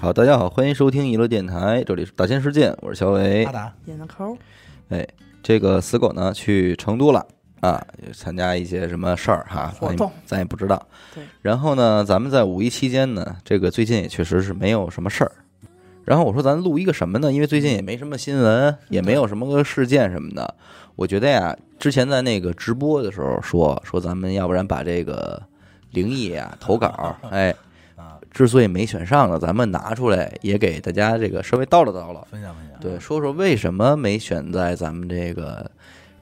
好，大家好，欢迎收听娱乐电台，这里是大千世界，我是小伟阿。达，演的抠，哎，这个死狗呢去成都了啊，参加一些什么事儿哈，咱也活动咱也不知道。对。然后呢，咱们在五一期间呢，这个最近也确实是没有什么事儿。然后我说咱录一个什么呢？因为最近也没什么新闻，也没有什么个事件什么的。我觉得呀，之前在那个直播的时候说说咱们要不然把这个灵异啊投稿，哎，啊，之所以没选上呢，咱们拿出来也给大家这个稍微叨唠叨唠。分享分享。对，说说为什么没选在咱们这个，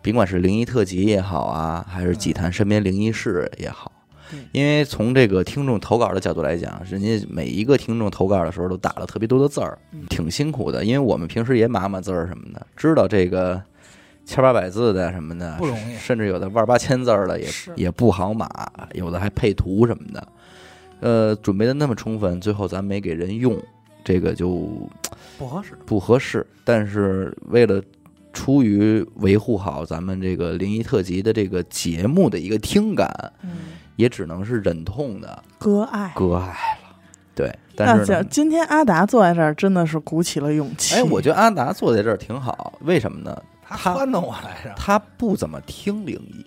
甭管是灵异特辑也好啊，还是几谈身边灵异事也好对，因为从这个听众投稿的角度来讲，人家每一个听众投稿的时候都打了特别多的字儿，挺辛苦的。因为我们平时也码码字儿什么的，知道这个千八百字的什么的不容易甚至有的万八千字儿的也也不好码，有的还配图什么的。呃，准备的那么充分，最后咱没给人用，这个就不合适。不合适，但是为了出于维护好咱们这个灵异特辑的这个节目的一个听感，嗯，也只能是忍痛的割爱。割爱了。对，但那是今天阿达坐在这儿，真的是鼓起了勇气。哎，我觉得阿达坐在这儿挺好，为什么呢？他他撺掇我来着。他不怎么听灵异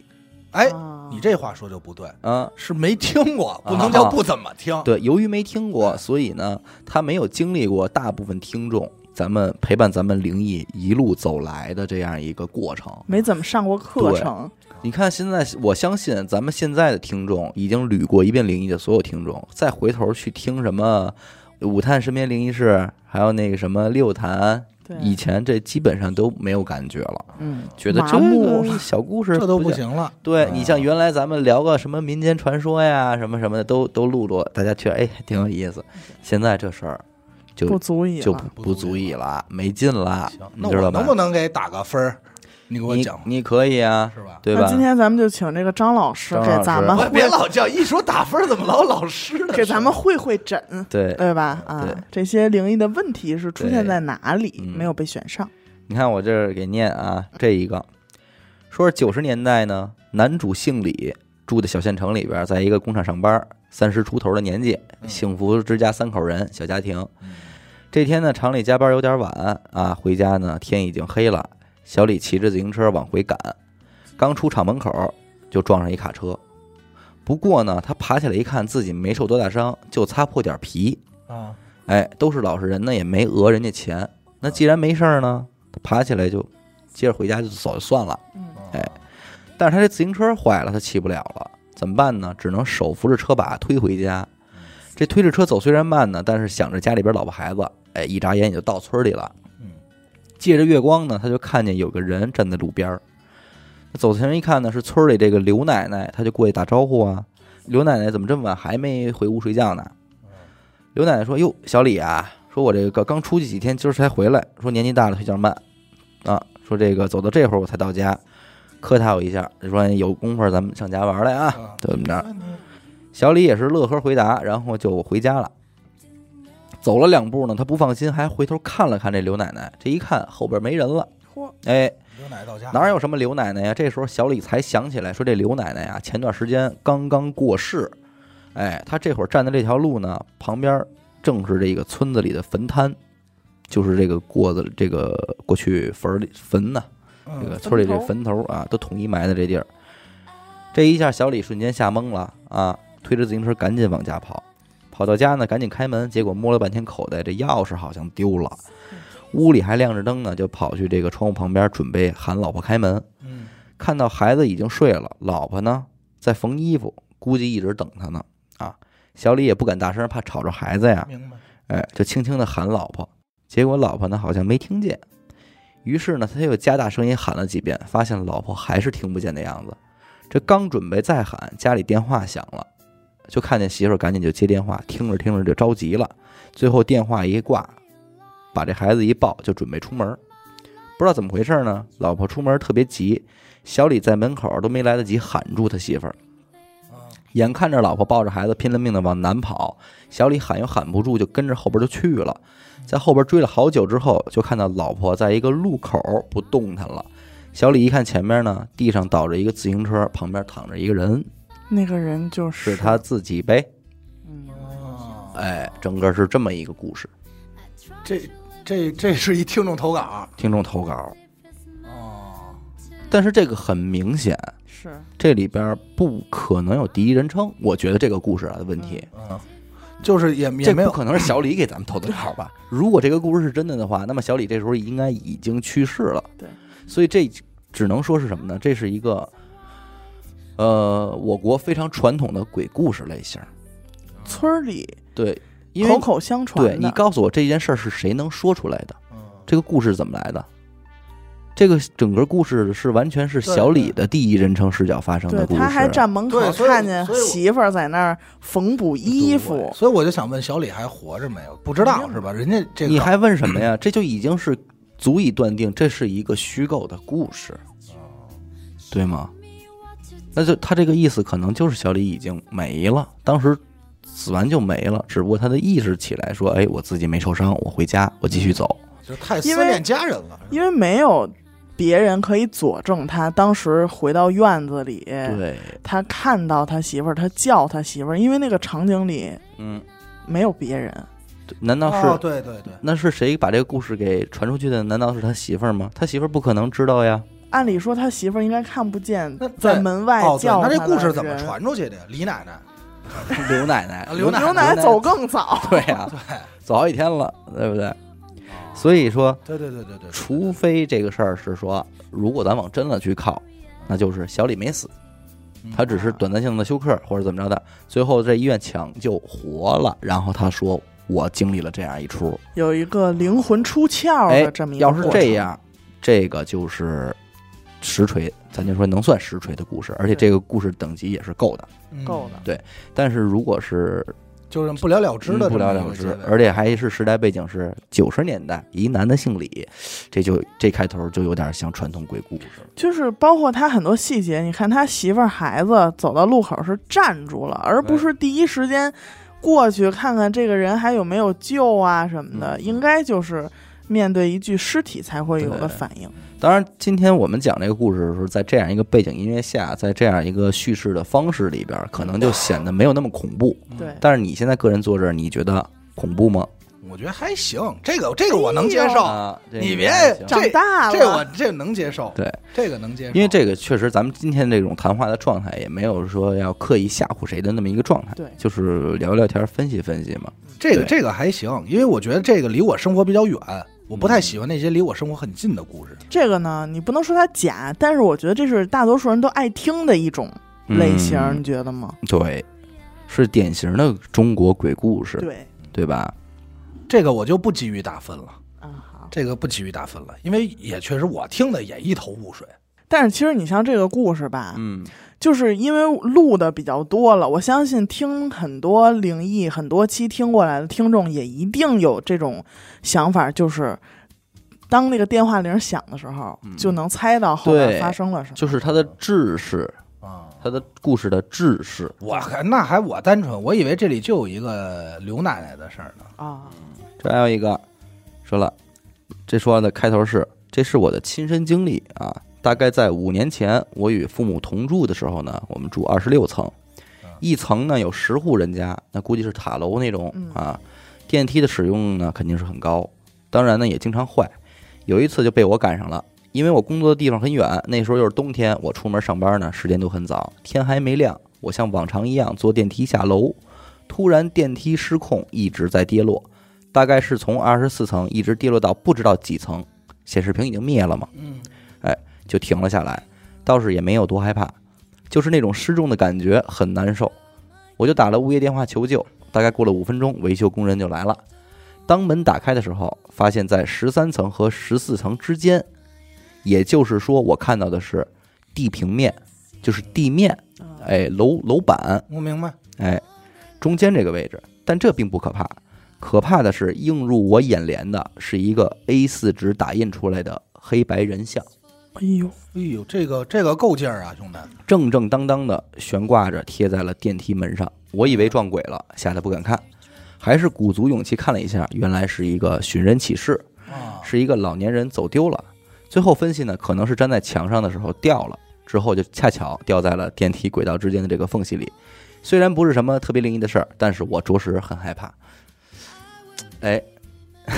哎，啊你这话说就不对，啊。是没听过，不能叫不怎么听。对，由于没听过，所以呢，他没有经历过大部分听众咱们陪伴咱们灵异一路走来的这样一个过程。没怎么上过课程，你看，现在我相信咱们现在的听众已经捋过一遍灵异的所有听众，再回头去听什么五探身边灵异事，还有那个什么六谈，对，以前这基本上都没有感觉了，嗯，觉得这个小故事这都不。行了。对嗯你像原来咱们聊个什么民间传说呀，什么什么的，都都录录，大家觉得哎挺有意思。现在这事儿就不足以就了。不不足以了，没劲了行，，那我你知道吧能？不能给打个分儿？你给我讲吧，你可以啊，是吧？对吧那？今天咱们就请这个张老师给咱们别老叫，一说打分怎么老老师的？给咱们会会诊，对，对吧？啊，这些灵异的问题是出现在哪里，嗯没有被选上？你看我这儿给念啊，这一个说是九十年代呢，男主姓李，住的小县城里边，在一个工厂上班，三十出头的年纪，嗯幸福之家三口人，小家庭。嗯这天呢，厂里加班有点晚啊，回家呢天已经黑了。小李骑着自行车往回赶，刚出厂门口就撞上一卡车。不过呢，他爬起来一看，自己没受多大伤，就擦破点皮。啊，哎，都是老实人呢，也没讹人家钱。那既然没事儿呢，他爬起来就接着回家就走就算了。嗯，哎但是他这自行车坏了，他骑不了了，怎么办呢？只能手扶着车把推回家。这推着车走虽然慢呢，但是想着家里边老婆孩子，哎，一眨眼也就到村里了。嗯，借着月光呢，他就看见有个人站在路边儿。走近人一看呢，是村里这个刘奶奶，他就过去打招呼啊。刘奶奶怎么这么晚还没回屋睡觉呢？刘奶奶说：“哟，小李啊，说我这个刚出去几天，今儿才回来，说年纪大了腿脚慢，啊，说这个走到这会儿我才到家，客套我一下，说有功夫咱们上家玩来啊，就怎么着？小李也是乐呵回答，然后就回家了。走了两步呢，他不放心，还回头看了看这刘奶奶。这一看后边没人了，嚯，哎，刘奶到家哪有什么刘奶奶呀？这时候小李才想起来，说这刘奶奶呀，前段时间刚刚过世。哎，他这会儿站的这条路呢，旁边正是这个村子里的坟滩，就是这个过子这个过去坟儿里坟呢，这个嗯村里这坟头坟头啊，都统一埋在这地儿。这一下，小李瞬间吓懵了啊！推着自行车赶紧往家跑，跑到家呢，赶紧开门，结果摸了半天口袋，这钥匙好像丢了。屋里还亮着灯呢，就跑去这个窗户旁边准备喊老婆开门。嗯看到孩子已经睡了，老婆呢在缝衣服，估计一直等他呢。啊，小李也不敢大声，怕吵着孩子呀。明白。哎，就轻轻的喊老婆，结果老婆呢好像没听见，于是呢他又加大声音喊了几遍，发现老婆还是听不见的样子。这刚准备再喊，家里电话响了，就看见媳妇儿赶紧就接电话，听着听着就着急了，最后电话一挂，把这孩子一抱就准备出门，不知道怎么回事呢，老婆出门特别急，小李在门口都没来得及喊住他媳妇儿。啊，眼看着老婆抱着孩子拼了命的往南跑，小李喊又喊不住，就跟着后边就去了。在后边追了好久之后，就看到老婆在一个路口不动弹了。小李一看前面呢，地上倒着一个自行车，旁边躺着一个人，那个人就是是他自己呗。嗯，哦哎，整个是这么一个故事。这这这是一听众投稿听众投稿，哦，但是这个很明显，是这里边不可能有第一人称。我觉得这个故事啊的问题，嗯，就是也也没有可能是小李给咱们投的稿吧？如果这个故事是真的的话，那么小李这时候应该已经去世了。对，所以这只能说是什么呢？这是一个，呃，我国非常传统的鬼故事类型。村儿里对，因为口口相传。对你告诉我这件事儿是谁能说出来的？嗯这个故事怎么来的？这个整个故事是完全是小李的第一人称视角发生的，故事。他还站门口看见媳妇儿在那儿缝补衣服，所以我就想问小李还活着没有？不知道是吧？人家这个你还问什么呀？这就已经是足以断定这是一个虚构的故事，对吗？那就他这个意思，可能就是小李已经没了，当时死完就没了，只不过他的意识起来说：“哎，我自己没受伤，我回家，我继续走。就太思因为念家人了，因为没有别人可以佐证他当时回到院子里，对，他看到他媳妇儿，他叫他媳妇儿，因为那个场景里嗯，没有别人。难道是、哦，对对对，那是谁把这个故事给传出去的？难道是他媳妇儿吗？他媳妇儿不可能知道呀。按理说他媳妇儿应该看不见那，在门外叫他那这故事怎么？传出去的？呀？李 奶奶，刘奶奶啊，刘奶牛奶走更早，对呀、对，早好几天了，对不对？所以说，对对对对对，除非这个事儿是说，如果咱往真了去靠，那就是小李没死，嗯。他只是短暂性的休克或者怎么着的，最后在医院抢救活了，然后他说我经历了这样一出，有一个灵魂出窍哎的这么一，个要是这，样，这个就是实锤，咱就说能算实锤的故事，而且这个故事等级也是够的。嗯够的。对但是如果是就是不了了之的嗯不了了之而且还是时代背景是九十年代，一男的姓李，这就这开头就有点像传统鬼故事。就是包括他很多细节，你看他媳妇儿孩子走到路口是站住了，而不是第一时间过去看看这个人还有没有救啊什么的，嗯应该就是面对一具尸体才会有的对反应。当然，今天我们讲这个故事的时候，在这样一个背景音乐下，在这样一个叙事的方式里边，可能就显得没有那么恐怖。对，但是你现在个人坐这儿，你觉得恐怖吗？我觉得还行，这个这个我能接受，啊，你别长大了，这我这能接受，对，这个能接受，因为这个确实，咱们今天这种谈话的状态也没有说要刻意吓唬谁的那么一个状态，对。就是聊聊天、分析分析嘛。这个这个还行，因为我觉得这个离我生活比较远，我不太喜欢那些离我生活很近的故事。这个呢，你不能说它假，但是我觉得这是大多数人都爱听的一种类型，嗯你觉得吗？对，是典型的中国鬼故事，对，对吧？这个我就不急于打分了，啊好。这个不急于打分了，因为也确实我听的也一头雾水。但是其实你像这个故事吧，嗯，就是因为录的比较多了，我相信听很多灵异很多期听过来的听众也一定有这种想法，就是当那个电话铃响的时候，嗯就能猜到后面发生了什么。就是它的制式，啊，它的故事的制式，我还那还我单纯，我以为这里就有一个刘奶奶的事儿呢。啊，这还有一个说了，这说的开头是，这是我的亲身经历啊。大概在五年前，我与父母同住的时候呢，我们住二十六层，一层呢有十户人家，那估计是塔楼那种嗯啊。电梯的使用呢肯定是很高，当然呢也经常坏。有一次就被我赶上了，因为我工作的地方很远，那时候又是冬天，我出门上班呢时间都很早，天还没亮，我像往常一样坐电梯下楼，突然电梯失控，一直在跌落。大概是从二十四层一直跌落到不知道几层，显示屏已经灭了嘛，嗯，就停了下来。倒是也没有多害怕，就是那种失重的感觉很难受。我就打了物业电话求救，大概过了五分钟，维修工人就来了。当门打开的时候，发现在十三层和十四层之间，也就是说，我看到的是地平面，就是地面，啊哎，楼楼板，我明白。哎，中间这个位置，但这并不可怕，可怕的是映入我眼帘的是一个 A 4纸打印出来的黑白人像，哎呦，哎呦，这个这个够劲儿啊，兄弟！正正当当的悬挂着贴在了电梯门上。我以为撞鬼了，吓得不敢看，还是鼓足勇气看了一下，原来是一个寻人启事，啊，是一个老年人走丢了。最后分析呢，可能是粘在墙上的时候掉了，之后就恰巧掉在了电梯轨道之间的这个缝隙里。虽然不是什么特别灵异的事儿，但是我着实很害怕。哎，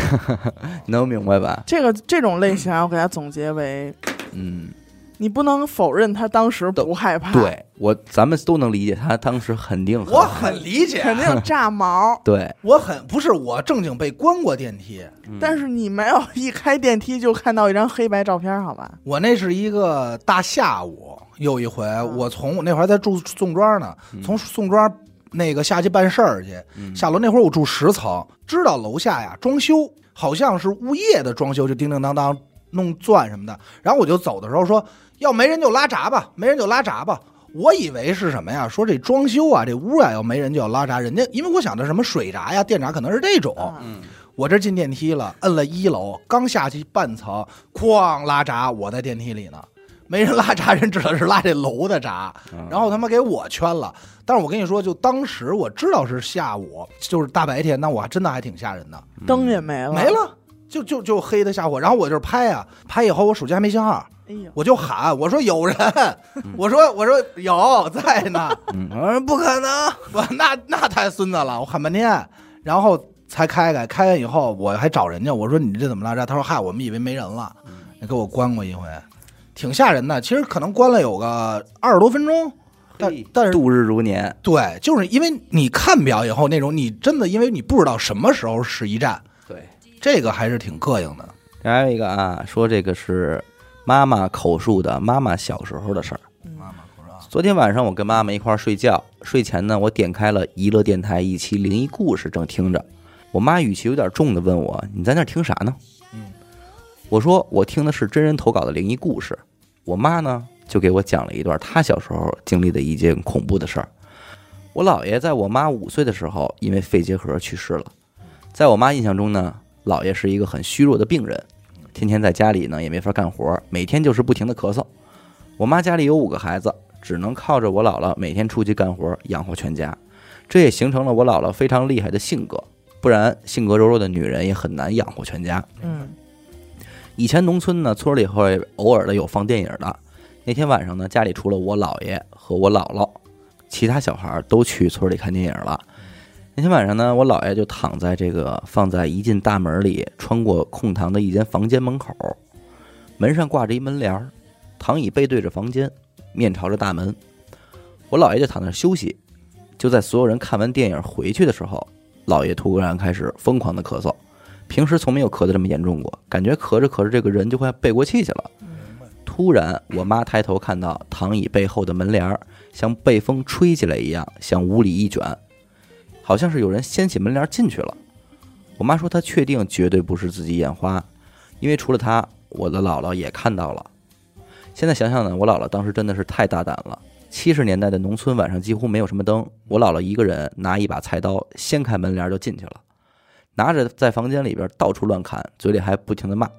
能明白吧？这个这种类型啊，我给它总结为：嗯，你不能否认他当时不害怕，，对我，咱们都能理解他当时肯定我很理解，肯定炸毛。对，我很不是我正经被关过电梯，嗯。但是你没有一开电梯就看到一张黑白照片，好吧？我那是一个大下午，有一回我从那会儿在住宋庄呢，从宋庄那个下去办事儿去，嗯。下楼那会儿我住十层，知道楼下呀装修，好像是物业的装修，就叮叮当当弄钻什么的。然后我就走的时候说，要没人就拉闸吧，没人就拉闸吧。我以为是什么呀？说这装修啊，这屋啊，要没人就要拉闸。人家因为我想的什么水闸呀、电闸，可能是这种。嗯我这进电梯了，摁了一楼，刚下去半层，哐拉闸，我在电梯里呢，没人拉闸，人指的是拉这楼的闸，嗯然后他妈给我圈了。但是我跟你说，就当时我知道是下午，就是大白天，那我还真的还挺吓人的，灯也没了，没。了，就就就黑的吓唬。然后我就是拍啊，拍以后我手机还没信号，哎呦，我就喊，我说有人，我说我说有在呢，嗯，我说不可能，我那那太孙子了，我喊半天，然后才开开，开开以后我还找人家，我说你这怎么拉闸？他说嗨，我们以为没人了，你给我关过一回，挺吓人的。其实可能关了有个二十多分钟，但但是度日如年，对，就是因为你看表以后那种，你真的因为你不知道什么时候是一站，对。这个还是挺膈应的。还有一个啊，说这个是妈妈口述的妈妈小时候的事儿。妈妈口述，昨天晚上我跟妈妈一块儿睡觉，睡前呢，我点开了娱乐电台一期灵异故事，正听着。我妈语气有点重的问我：“你在那儿听啥呢？”嗯，我说：“我听的是真人投稿的灵异故事。”我妈呢就给我讲了一段她小时候经历的一件恐怖的事儿。我姥爷在我妈五岁的时候因为肺结核去世了。在我妈印象中呢，姥爷是一个很虚弱的病人，天天在家里呢也没法干活，每天就是不停的咳嗽。我妈家里有五个孩子，只能靠着我姥姥每天出去干活养活全家，这也形成了我姥姥非常厉害的性格，不然性格柔弱的女人也很难养活全家。嗯以前农村呢，村里会偶尔的有放电影的。那天晚上呢，家里除了我姥爷和我姥姥，其他小孩都去村里看电影了。那天晚上呢，我姥爷就躺在这个放在一进大门里穿过空堂的一间房间门口，门上挂着一门帘儿，躺椅背对着房间，面朝着大门。我姥爷就躺那儿休息。就在所有人看完电影回去的时候，姥爷突然开始疯狂的咳嗽。平时从没有咳得这么严重过，感觉咳着咳着这个人就快背过气去了。突然，我妈抬头看到躺椅背后的门帘儿像被风吹起来一样向屋里一卷，好像是有人掀起门帘进去了。我妈说她确定绝对不是自己眼花，因为除了她，我的姥姥也看到了。现在想想呢，我姥姥当时真的是太大胆了。七十年代的农村晚上几乎没有什么灯，我姥姥一个人拿一把菜刀掀开门帘就进去了。拿着在房间里边到处乱砍，嘴里还不停的骂。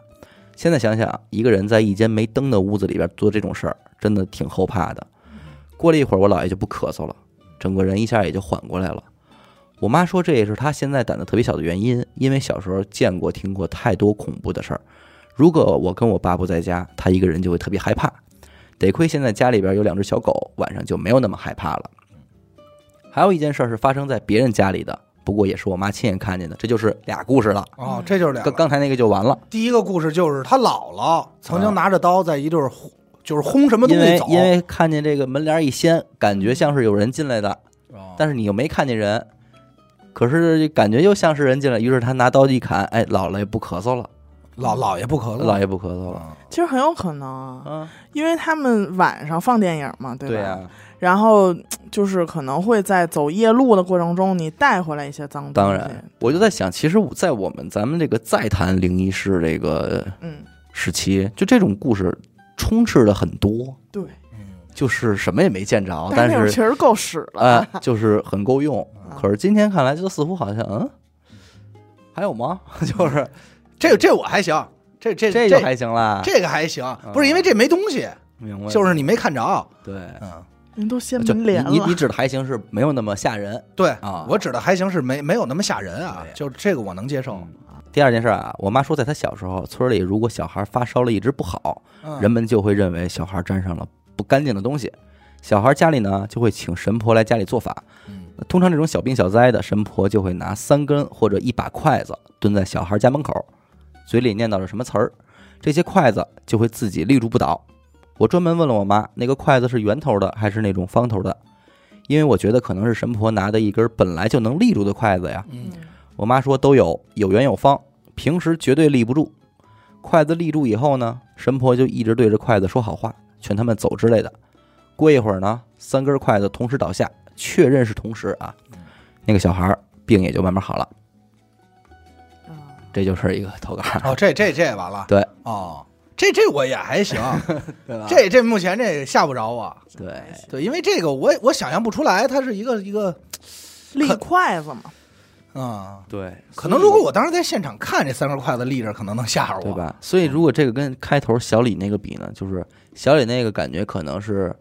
现在想想，一个人在一间没灯的屋子里边做这种事儿，真的挺后怕的。过了一会儿，我姥爷就不咳嗽了，整个人一下也就缓过来了。我妈说这也是她现在胆子特别小的原因，因为小时候见过、听过太多恐怖的事儿。如果我跟我爸不在家，她一个人就会特别害怕。得亏现在家里边有两只小狗，晚上就没有那么害怕了。还有一件事儿是发生在别人家里的，不过也是我妈亲眼看见的，这就是俩故事了。哦，这就是俩。刚刚才那个就完了，第一个故事就是她姥姥曾经拿着刀在一对儿轰，就是轰什么东因西走，为因为看见这个门帘一掀，感觉像是有人进来的，哦但是你又没看见人，可是感觉又像是人进来，于是他拿刀一砍，哎，姥姥也不咳嗽了，老姥爷不咳嗽，姥爷不咳嗽了，嗯。其实很有可能啊，嗯，因为他们晚上放电影嘛，对吧？然后就是可能会在走夜路的过程中，你带回来一些脏东西。当然，我就在想，其实，在我们咱们这个再谈灵异事这个嗯，时期，就这种故事充斥的很多，对。就是什么也没见着，但是那会儿确实够使了。啊、就是很够用。嗯可是今天看来，就似乎好像，嗯，还有吗？就是这这我还行，这这这就还行啦，这个还行，不是因为这没东西，明白？就是你没看着，对，嗯，人都掀就门帘了，你你你指的还行是没有那么吓人。对啊。我指的还行是没没有那么吓人啊，就这个我能接受，第二件事啊，我妈说，在她小时候，村里如果小孩发烧了一直不好，嗯。人们就会认为小孩沾上了不干净的东西，小孩家里呢就会请神婆来家里做法，嗯通常这种小病小灾的，神婆就会拿三根或者一把筷子蹲在小孩家门口，嘴里念叨着什么词儿，这些筷子就会自己立住不倒。我专门问了我妈，那个筷子是圆头的还是那种方头的？因为我觉得可能是神婆拿的一根本来就能立住的筷子呀。嗯我妈说都有，有圆有方，平时绝对立不住。筷子立住以后呢，神婆就一直对着筷子说好话，劝他们走之类的。过一会儿呢，三根筷子同时倒下，确认是同时啊，那个小孩儿病也就慢慢好了。啊这就是一个投稿，哦，这这这也完了。对哦，这这我也还行，对吧这这目前这吓不着我。对对，因为这个我我想象不出来，它是一个一个立筷子嘛，啊、对，可能如果我当时在现场看这三根筷子立着，可能能吓着我，对？吧？所以如果这个跟开头小李那个比呢，就是小李那个感觉可能是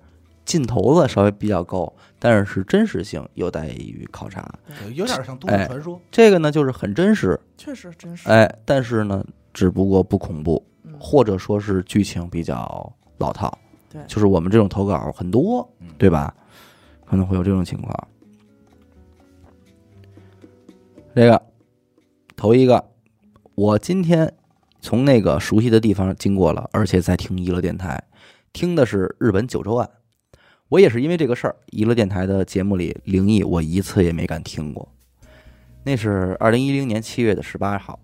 劲头子稍微比较够，但是是真实性有待于考察。对有点像都市传说。这个呢就是很真实，确实真实。哎，但是呢，只不过不恐怖，嗯或者说是剧情比较老套。对就是我们这种投稿很多嗯，对吧？可能会有这种情况。这个头一个，我今天从那个熟悉的地方经过了，而且在听娱乐电台，听的是日本九州案。我也是因为这个事儿，娱乐电台的节目里灵异我一次也没敢听过。那是二零一零年七月的十八号，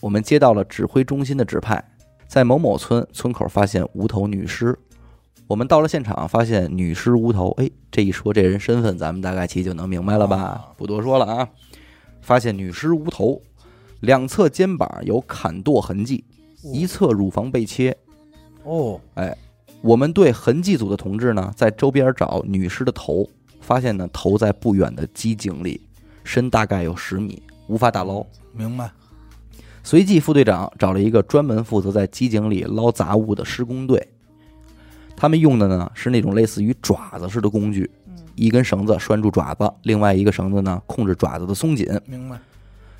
我们接到了指挥中心的指派，在某某村村口发现无头女尸。我们到了现场，发现女尸无头。哎，这一说这人身份，咱们大概其就能明白了吧啊？不多说了啊。发现女尸无头，两侧肩膀有砍剁痕迹，一侧乳房被切。哦，哎我们队痕迹组的同志呢，在周边找女尸的头，发现呢头在不远的机井里，深大概有十米，无法打捞。明白。随即，副队长找了一个专门负责在机井里捞杂物的施工队，他们用的呢是那种类似于爪子似的工具，嗯一根绳子拴住爪子，另外一个绳子呢控制爪子的松紧。明白。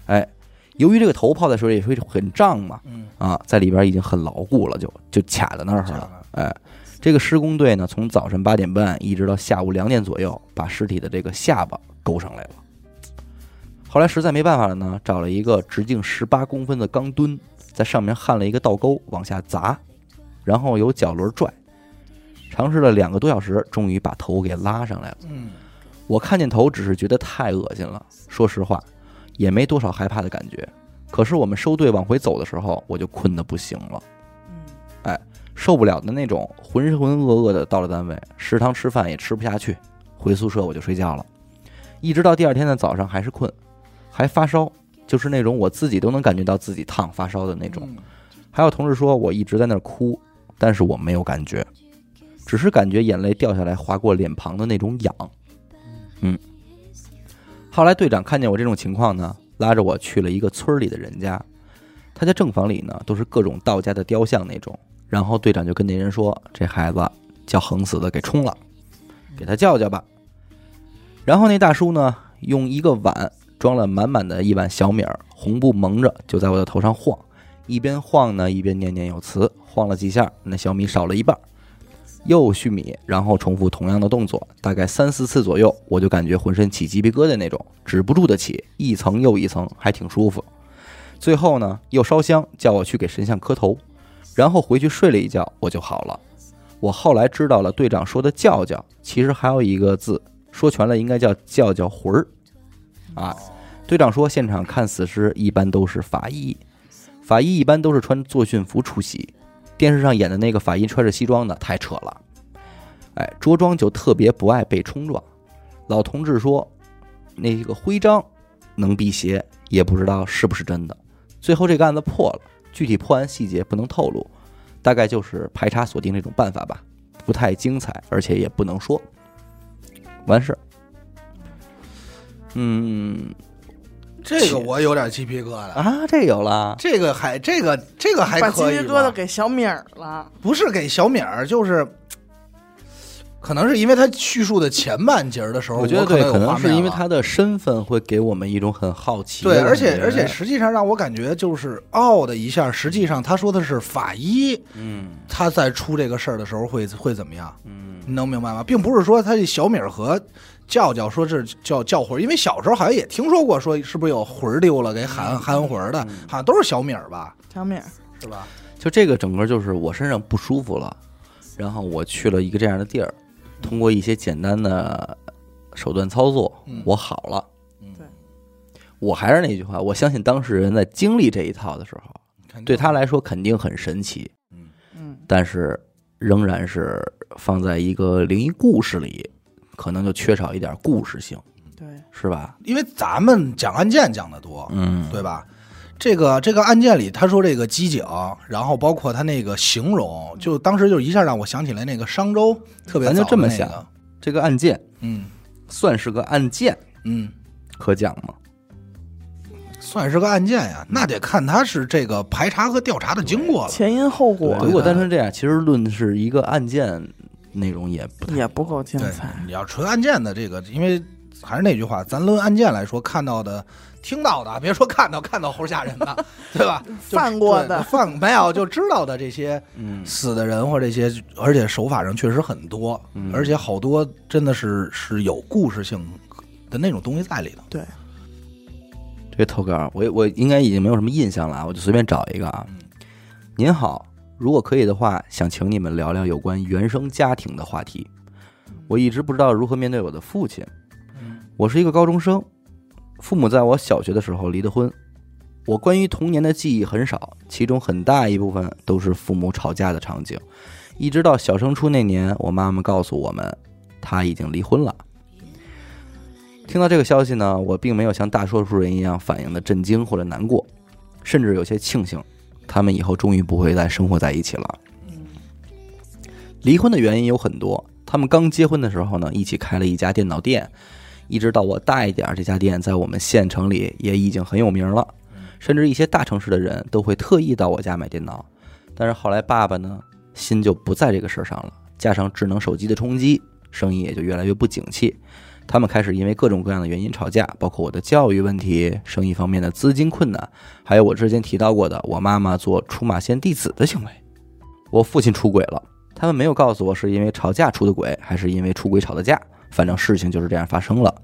哎，由于这个头泡在水里会很胀嘛，嗯，啊，在里边已经很牢固了，就就卡在那儿了。哎，这个施工队呢，从早晨八点半一直到下午两点左右，把尸体的这个下巴勾上来了。后来实在没办法了呢，找了一个直径十八公分的钢墩，在上面焊了一个倒钩，往下砸，然后由脚轮拽，尝试了两个多小时，终于把头给拉上来了。嗯，我看见头，只是觉得太恶心了。说实话，也没多少害怕的感觉。可是我们收队往回走的时候，我就困得不行了。嗯哎受不了的那种，浑浑噩噩的到了单位，食堂吃饭也吃不下去，回宿舍我就睡觉了，一直到第二天的早上还是困，还发烧，就是那种我自己都能感觉到自己烫发烧的那种。嗯还有同事说我一直在那儿哭，但是我没有感觉，只是感觉眼泪掉下来划过脸庞的那种痒。嗯，后来队长看见我这种情况呢，拉着我去了一个村里的人家，他家正房里呢都是各种道家的雕像那种。然后队长就跟那人说：“这孩子叫横死的给冲了，给他叫叫吧。”然后那大叔呢，用一个碗装了满满的一碗小米儿，红布蒙着，就在我的头上晃，一边晃呢一边念念有词。晃了几下，那小米少了一半儿，又续米，然后重复同样的动作，大概三四次左右，我就感觉浑身起鸡皮疙瘩那种，止不住的起，一层又一层，还挺舒服。最后呢，又烧香，叫我去给神像磕头。然后回去睡了一觉，我就好了。我后来知道了，队长说的“叫叫”，其实还有一个字，说全了应该叫“叫叫魂儿”。啊，队长说，现场看死尸一般都是法医，法医一般都是穿作训服出席。电视上演的那个法医穿着西装的太扯了，哎，着装就特别不爱被冲撞。老同志说，那个徽章能辟邪，也不知道是不是真的。最后这个案子破了。具体破案细节不能透露，大概就是排查锁定这种办法吧，不太精彩，而且也不能说。完事儿。嗯这个我有点鸡皮疙瘩。啊，这有了，这个还这个这个还把鸡可以吧皮疙瘩给小米儿了。不是给小米儿，就是可能是因为他叙述的前半截儿的时候，我觉得对，可可能是因为他他的身份会给我们一种很好奇的对，感觉。而且而且实际上让我感觉就是傲的一下，实际上他说的是法医，嗯他在出这个事儿的时候会会怎么样？嗯你能明白吗？并不是说他这小米儿和叫叫，说是叫叫魂，因为小时候好像也听说过，说是不是有魂儿丢了给喊喊魂儿的，好像都是小米儿吧，小米儿，是吧？就这个整个就是我身上不舒服了，然后我去了一个这样的地儿，通过一些简单的手段操作嗯，我好了。嗯对。我还是那句话，我相信当事人在经历这一套的时候，对他来说肯定很神奇，嗯。嗯，但是仍然是放在一个灵异故事里，可能就缺少一点故事性，对，是吧？因为咱们讲案件讲的多，嗯，对吧？这个这个案件里，他说这个机警，然后包括他那个形容，就当时就一下让我想起来那个商周，特别咱就早那个这么想，这个案件嗯算是个案件，嗯，可讲吗？算是个案件呀，那得看他是这个排查和调查的经过了。前因后果如果单纯这样，其实论是一个案件内容也不太也不够精彩，，你要纯案件的这个，因为还是那句话，咱论案件来说，看到的、听到的，别说看到，看到齁吓人的，对吧？犯过的犯没有就知道的这些嗯死的人或者这些，而且手法上确实很多，嗯而且好多真的是是有故事性的那种东西在里头。对，这个投稿，我我应该已经没有什么印象了啊，我就随便找一个啊。您好，如果可以的话，想请你们聊聊有关原生家庭的话题。我一直不知道如何面对我的父亲。我是一个高中生，父母在我小学的时候离的婚。我关于童年的记忆很少，其中很大一部分都是父母吵架的场景。一直到小升初那年，我妈妈告诉我们，她已经离婚了。听到这个消息呢，我并没有像大多数人一样反应的震惊或者难过，甚至有些庆幸，他们以后终于不会再生活在一起了。离婚的原因有很多，他们刚结婚的时候呢，一起开了一家电脑店，一直到我大一点儿，这家店在我们县城里也已经很有名了，甚至一些大城市的人都会特意到我家买电脑。但是后来爸爸呢，心就不在这个事儿上了，加上智能手机的冲击，生意也就越来越不景气。他们开始因为各种各样的原因吵架，包括我的教育问题、生意方面的资金困难，还有我之前提到过的我妈妈做出马仙弟子的行为。我父亲出轨了，他们没有告诉我是因为吵架出的轨，还是因为出轨吵的架，反正事情就是这样发生了。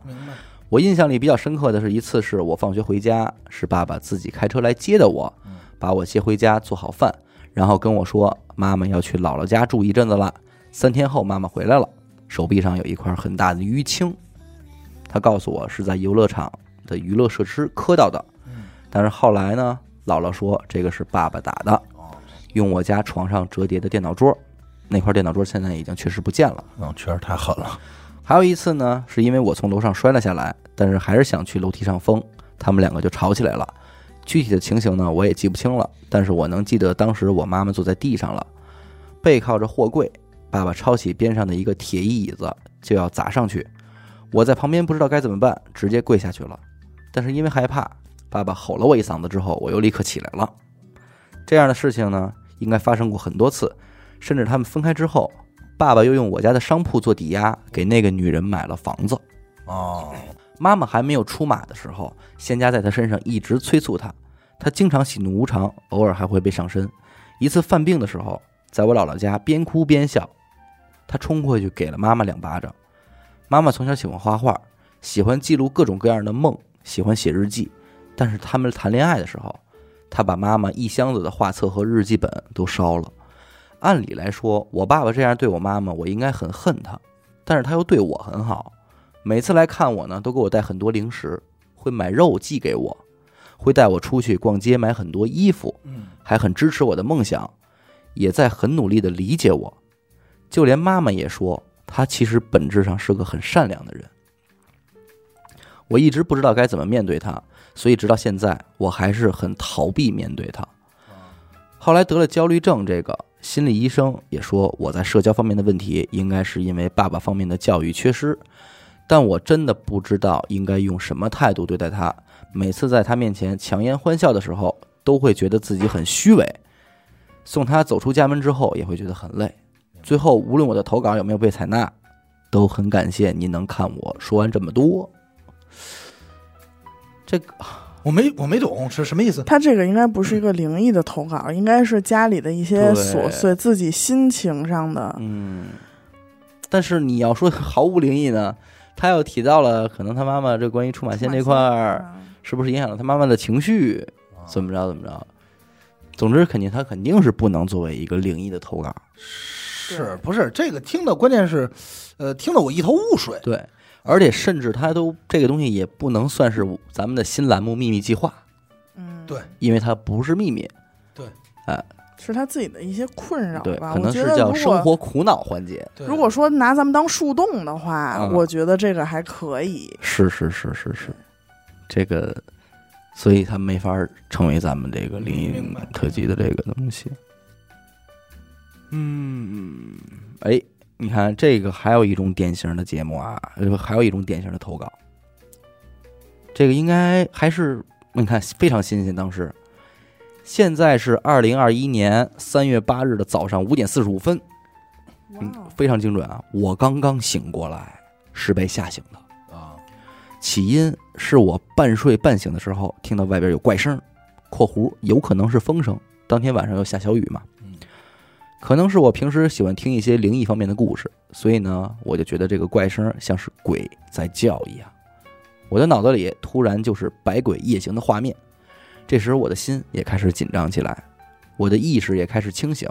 我印象里比较深刻的是一次，是我放学回家，是爸爸自己开车来接的我，把我接回家，做好饭，然后跟我说妈妈要去姥姥家住一阵子了，三天后妈妈回来了，手臂上有一块很大的淤青，他告诉我是在游乐场的娱乐设施磕到的，但是后来呢，姥姥说这个是爸爸打的，用我家床上折叠的电脑桌，那块电脑桌现在已经确实不见了。嗯，确实太狠了。还有一次呢，是因为我从楼上摔了下来，但是还是想去楼梯上疯，他们两个就吵起来了。具体的情形呢，我也记不清了，但是我能记得当时我妈妈坐在地上了，背靠着货柜，爸爸抄起边上的一个铁椅椅子就要砸上去，我在旁边不知道该怎么办，直接跪下去了。但是因为害怕，爸爸吼了我一嗓子之后，我又立刻起来了。这样的事情呢，应该发生过很多次，甚至他们分开之后，爸爸又用我家的商铺做抵押，给那个女人买了房子。哦，妈妈还没有出马的时候，仙家在她身上一直催促她，她经常喜怒无常，偶尔还会被上身。一次犯病的时候，在我姥姥家边哭边笑，她冲过去给了妈妈两巴掌。妈妈从小喜欢画画，喜欢记录各种各样的梦，喜欢写日记。但是他们谈恋爱的时候，她把妈妈一箱子的画册和日记本都烧了。按理来说，我爸爸这样对我妈妈，我应该很恨他，但是他又对我很好。每次来看我呢，都给我带很多零食，会买肉寄给我，会带我出去逛街买很多衣服，嗯，还很支持我的梦想，也在很努力的理解我。就连妈妈也说，他其实本质上是个很善良的人。我一直不知道该怎么面对他，所以直到现在，我还是很逃避面对他。后来得了焦虑症，这个心理医生也说我在社交方面的问题，应该是因为爸爸方面的教育缺失。但我真的不知道应该用什么态度对待他。每次在他面前强颜欢笑的时候，都会觉得自己很虚伪。送他走出家门之后，也会觉得很累。最后，无论我的投稿有没有被采纳，都很感谢您能看我说完这么多。这个我没我没懂是什么意思。他这个应该不是一个灵异的投稿，应该是家里的一些琐碎，自己心情上的。嗯，但是你要说毫无灵异呢，他又提到了可能他妈妈这关于出马仙这块儿，嗯是不是影响了他妈妈的情绪？怎么着怎么着？总之，肯定他肯定是不能作为一个灵异的投稿。是不是这个听的关键是，呃，听得我一头雾水。对，而且甚至他都这个东西也不能算是咱们的新栏目秘密计划，嗯，对因为它不是秘密，对，哎是他自己的一些困扰对，吧。可能我觉得如是叫生果活苦恼环节。对如果说拿咱们当树洞的话，嗯我觉得这个还可以。是是是是是，这个，所以它没法成为咱们这个灵异明白特辑的这个东西。嗯，哎，你看这个还有一种典型的节目啊，呃还有一种典型的投稿，这个应该还是你看非常新鲜，当时。现在是二零二一年三月八日的早上五点四十五分，嗯，非常精准啊！我刚刚醒过来，是被吓醒的。啊，起因是我半睡半醒的时候，听到外边有怪声（括弧有可能是风声）。当天晚上又下小雨嘛，嗯可能是我平时喜欢听一些灵异方面的故事，所以呢，我就觉得这个怪声像是鬼在叫一样。我的脑子里突然就是百鬼夜行的画面，这时我的心也开始紧张起来，我的意识也开始清醒。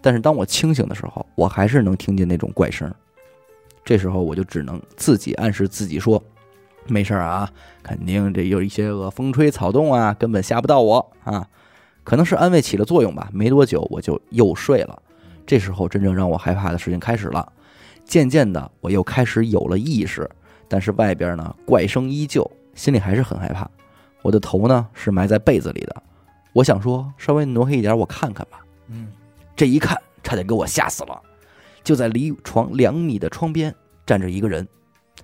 但是当我清醒的时候，我还是能听见那种怪声。这时候我就只能自己暗示自己说：“没事儿啊，肯定这有一些个风吹草动啊，根本吓不到我啊。”可能是安慰起了作用吧。没多久我就又睡了。这时候真正让我害怕的事情开始了。渐渐的，我又开始有了意识，但是外边呢怪声依旧，心里还是很害怕。我的头呢是埋在被子里的，我想说稍微挪开一点，我看看吧。嗯，这一看，差点给我吓死了。就在离床两米的窗边站着一个人，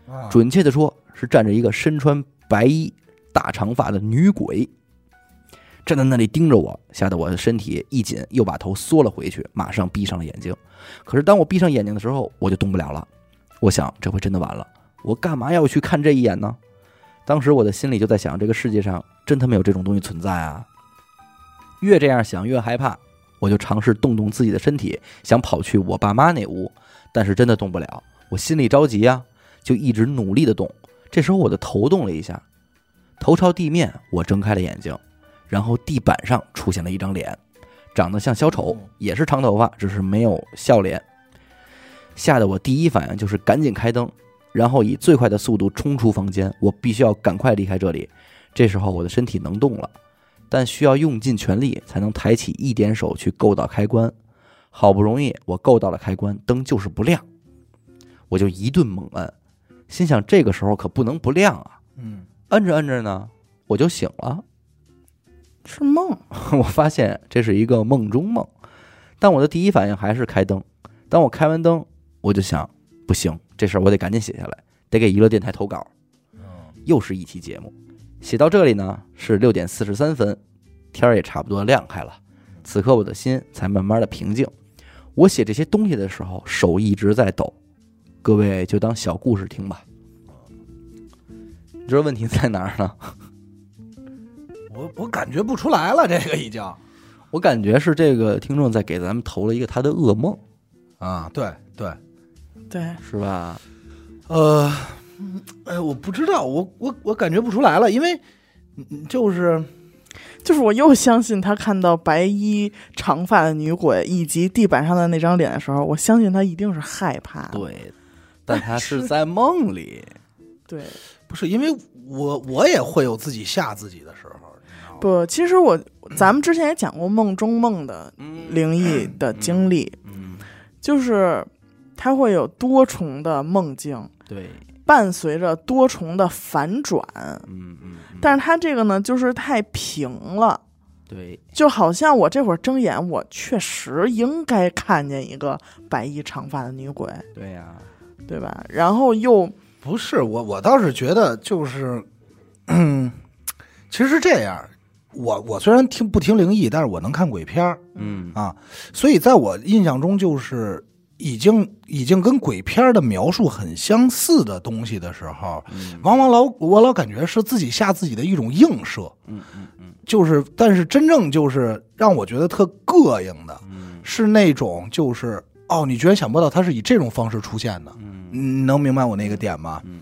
啊准确的说是站着一个身穿白衣、大长发的女鬼，站在那里盯着我，吓得我的身体一紧，又把头缩了回去，马上闭上了眼睛。可是当我闭上眼睛的时候，我就动不了了。我想这回真的完了，我干嘛要去看这一眼呢？当时我的心里就在想，这个世界上真他妈有这种东西存在啊！越这样想越害怕，我就尝试动动自己的身体，想跑去我爸妈那屋，但是真的动不了。我心里着急呀、就一直努力的动。这时候我的头动了一下，头朝地面，我睁开了眼睛，然后地板上出现了一张脸，长得像小丑嗯，也是长头发，只是没有笑脸。吓得我第一反应就是赶紧开灯，然后以最快的速度冲出房间。我必须要赶快离开这里。这时候我的身体能动了，但需要用尽全力才能抬起一点手去够到开关。好不容易我够到了开关，灯就是不亮，我就一顿猛摁，心想这个时候可不能不亮啊！嗯摁着摁着呢，我就醒了。是梦，我发现这是一个梦中梦，但我的第一反应还是开灯。当我开完灯，我就想，不行，这事儿我得赶紧写下来，得给娱乐电台投稿。又是一期节目，写到这里呢是六点四十三分，天儿也差不多亮开了。此刻我的心才慢慢的平静。我写这些东西的时候，手一直在抖。各位就当小故事听吧。你知道问题在哪儿呢？我我感觉不出来了，这个已经我感觉是这个听众在给咱们投了一个他的噩梦，啊，对对，对，是吧？呃，嗯哎，我不知道，我我我感觉不出来了，因为嗯就是就是我又相信他看到白衣长发的女鬼以及地板上的那张脸的时候，我相信他一定是害怕的。对，但他是在梦里。对，不是因为我我也会有自己吓自己的时候？不，其实我咱们之前也讲过梦中梦的嗯。灵异的经历，嗯，就是它会有多重的梦境，对，伴随着多重的反转。嗯嗯，但是它这个呢，就是太平了，对，就好像我这会儿睁眼，我确实应该看见一个白衣长发的女鬼，对呀，对吧？然后又不是我，我倒是觉得就是，嗯，其实是这样。我我虽然听不听灵异，但是我能看鬼片儿嗯。啊，所以在我印象中，就是已经已经跟鬼片儿的描述很相似的东西的时候，嗯。往往老我老感觉是自己吓自己的一种映射，嗯嗯嗯。就是但是真正就是让我觉得特膈应的，嗯。是那种就是哦，你居然想不到它是以这种方式出现的，嗯。你能明白我那个点吗？嗯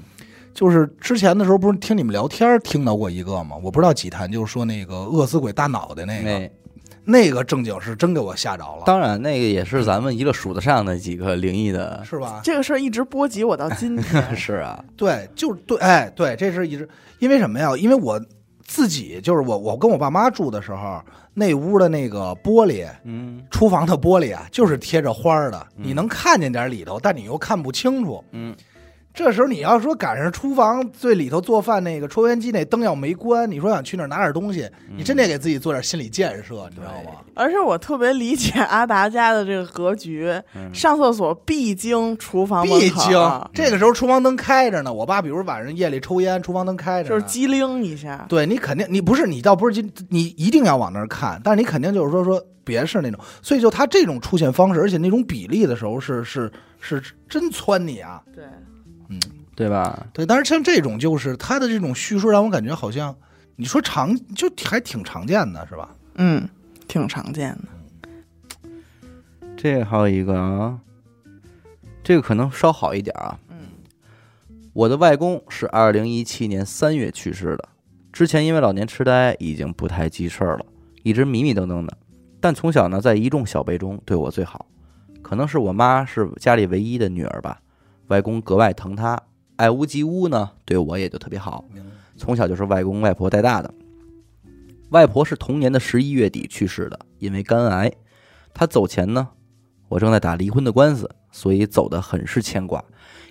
就是之前的时候不是听你们聊天听到过一个吗？我不知道几坛，就是说那个饿死鬼大脑袋那个，那那个正经是真给我吓着了，当然，那个也是咱们一个数得上的几个灵异的。是吧？这个事儿一直波及我到今天。是啊，对，就是对，哎，对，这是一直，因为什么呀？因为我自己就是我，我跟我爸妈住的时候，那屋的那个玻璃，嗯厨房的玻璃啊，就是贴着花儿的，嗯你能看见点里头，但你又看不清楚。嗯，这时候你要说赶上厨房最里头做饭那个抽烟机那灯要没关，你说想去那儿拿点东西，你真得给自己做点心理建设，你知道吗？而且我特别理解阿达家的这个格局，上厕所必经厨房门毕口竟这个时候厨房灯开着呢，我爸比如晚上夜里抽烟，厨房灯开着，就是机灵一下。对你肯定你不是你倒不是今你一定要往那儿看，但是你肯定就是说说别是那种，所以就他这种出现方式，而且那种比例的时候是是是真窜你啊，对，对吧？对，但是像这种就是他的这种叙述让我感觉好像你说常就还挺常见的是吧？嗯，挺常见的。这还有一个啊，这个可能稍好一点啊。嗯，我的外公是二零一七年三月去世的，之前因为老年痴呆已经不太记事儿了，一直迷迷瞪瞪的。但从小呢，在一众小辈中对我最好，可能是我妈是家里唯一的女儿吧，外公格外疼她，爱屋及乌呢，对我也就特别好。从小就是外公外婆带大的。外婆是同年的十一月底去世的，因为肝癌。她走前呢，我正在打离婚的官司，所以走得很是牵挂，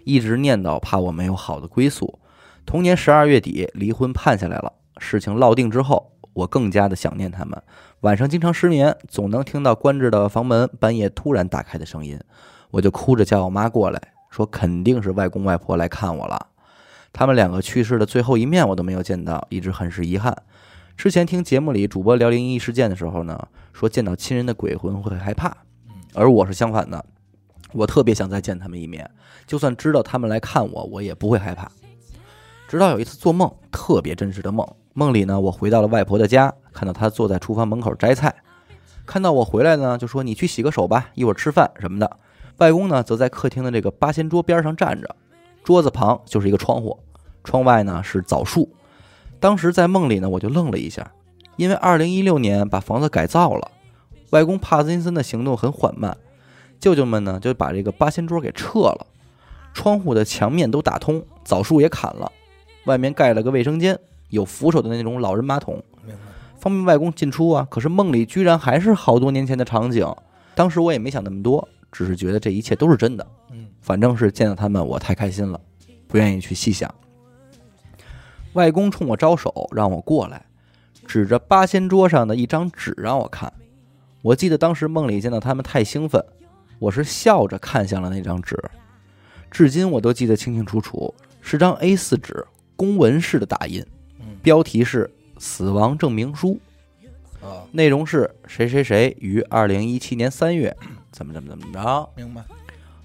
一直念叨怕我没有好的归宿。同年十二月底，离婚判下来了，事情落定之后，我更加的想念他们。晚上经常失眠，总能听到关着的房门半夜突然打开的声音，我就哭着叫我妈过来，说肯定是外公外婆来看我了。他们两个去世的最后一面我都没有见到，一直很是遗憾。之前听节目里主播聊灵异事件的时候呢，说见到亲人的鬼魂会害怕，而我是相反的，我特别想再见他们一面，就算知道他们来看我，我也不会害怕。直到有一次做梦，特别真实的梦，梦里呢，我回到了外婆的家，看到她坐在厨房门口摘菜，看到我回来呢，就说你去洗个手吧，一会儿吃饭什么的。外公呢，则在客厅的这个八仙桌边上站着，桌子旁就是一个窗户，窗外呢是枣树。当时在梦里呢，我就愣了一下，因为二零一六年把房子改造了，外公帕金森的行动很缓慢，舅舅们呢就把这个八仙桌给撤了，窗户的墙面都打通，枣树也砍了，外面盖了个卫生间，有扶手的那种老人马桶，方便外公进出啊。可是梦里居然还是好多年前的场景，当时我也没想那么多，只是觉得这一切都是真的。嗯，反正是见到他们，我太开心了，不愿意去细想。外公冲我招手，让我过来，指着八仙桌上的一张纸让我看。我记得当时梦里见到他们太兴奋，我是笑着看向了那张纸，至今我都记得清清楚楚，是张 A4 纸，公文式的打印，嗯标题是“死亡证明书”。啊，内容是谁谁谁于二零一七年三月怎么怎么怎么着，明白。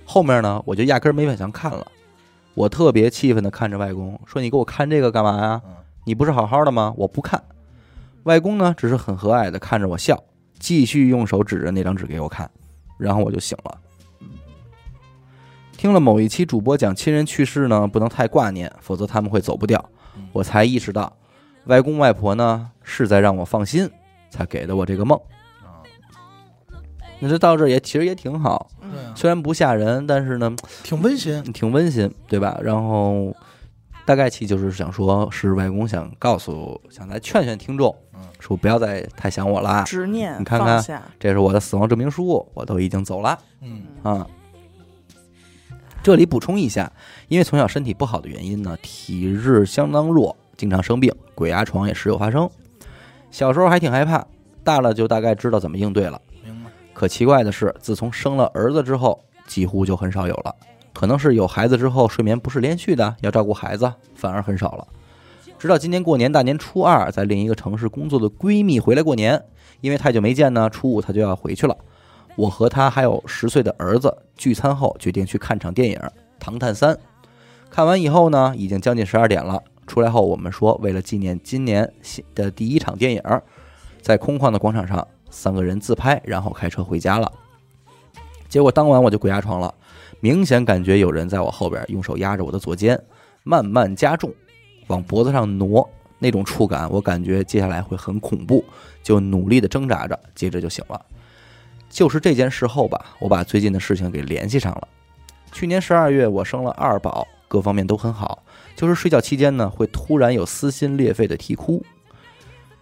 后面呢我就压根儿没往想看了，我特别气愤的看着外公说：“你给我看这个干嘛呀？嗯你不是好好的吗？我不看。”外公呢只是很和蔼的看着我笑，继续用手指着那张纸给我看，然后我就醒了。听了某一期主播讲亲人去世呢，不能太挂念，否则他们会走不掉嗯。我才意识到，外公外婆呢是在让我放心，才给了我这个梦。啊，那这到这也其实也挺好，虽然不吓人，但是呢挺温馨。挺温馨，对吧？然后大概其就是想说，是外公想告诉，想来劝劝听众嗯，说不要再太想我了，执念你看看，这是我的死亡证明书，我都已经走了嗯啊。这里补充一下，因为从小身体不好的原因呢，体质相当弱，经常生病，鬼压床也时有发生。小时候还挺害怕，大了就大概知道怎么应对了。可奇怪的是，自从生了儿子之后，几乎就很少有了。可能是有孩子之后睡眠不是连续的，要照顾孩子，反而很少了。直到今年过年大年初二，在另一个城市工作的闺蜜回来过年，因为太久没见呢，初五她就要回去了。我和她还有十岁的儿子聚餐后，决定去看场电影《唐探三》。看完以后呢，已经将近十二点了。出来后，我们说为了纪念今年新的第一场电影，在空旷的广场上，三个人自拍，然后开车回家了。结果当晚我就鬼压床了，明显感觉有人在我后边用手压着我的左肩，慢慢加重，往脖子上挪，那种触感我感觉接下来会很恐怖，就努力的挣扎着，接着就醒了。就是这件事后吧，我把最近的事情给联系上了。去年十二月我生了二宝，各方面都很好，就是睡觉期间呢，会突然有撕心裂肺的啼哭，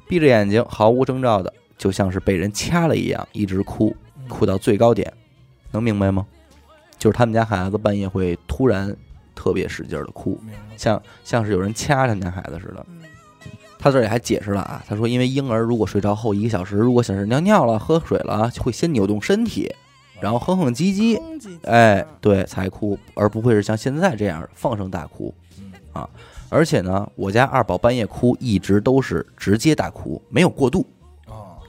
闭着眼睛毫无征兆的，就像是被人掐了一样，一直哭，哭到最高点，能明白吗？就是他们家孩子半夜会突然特别使劲的哭，像像是有人掐他们家孩子似的。嗯。他这里还解释了啊，他说因为婴儿如果睡着后一个小时，如果想是尿尿了、喝水了，会先扭动身体，然后哼哼唧唧，哎，对，才哭，而不会是像现在这样放声大哭。嗯。啊。而且呢，我家二宝半夜哭一直都是直接大哭，没有过渡，哦，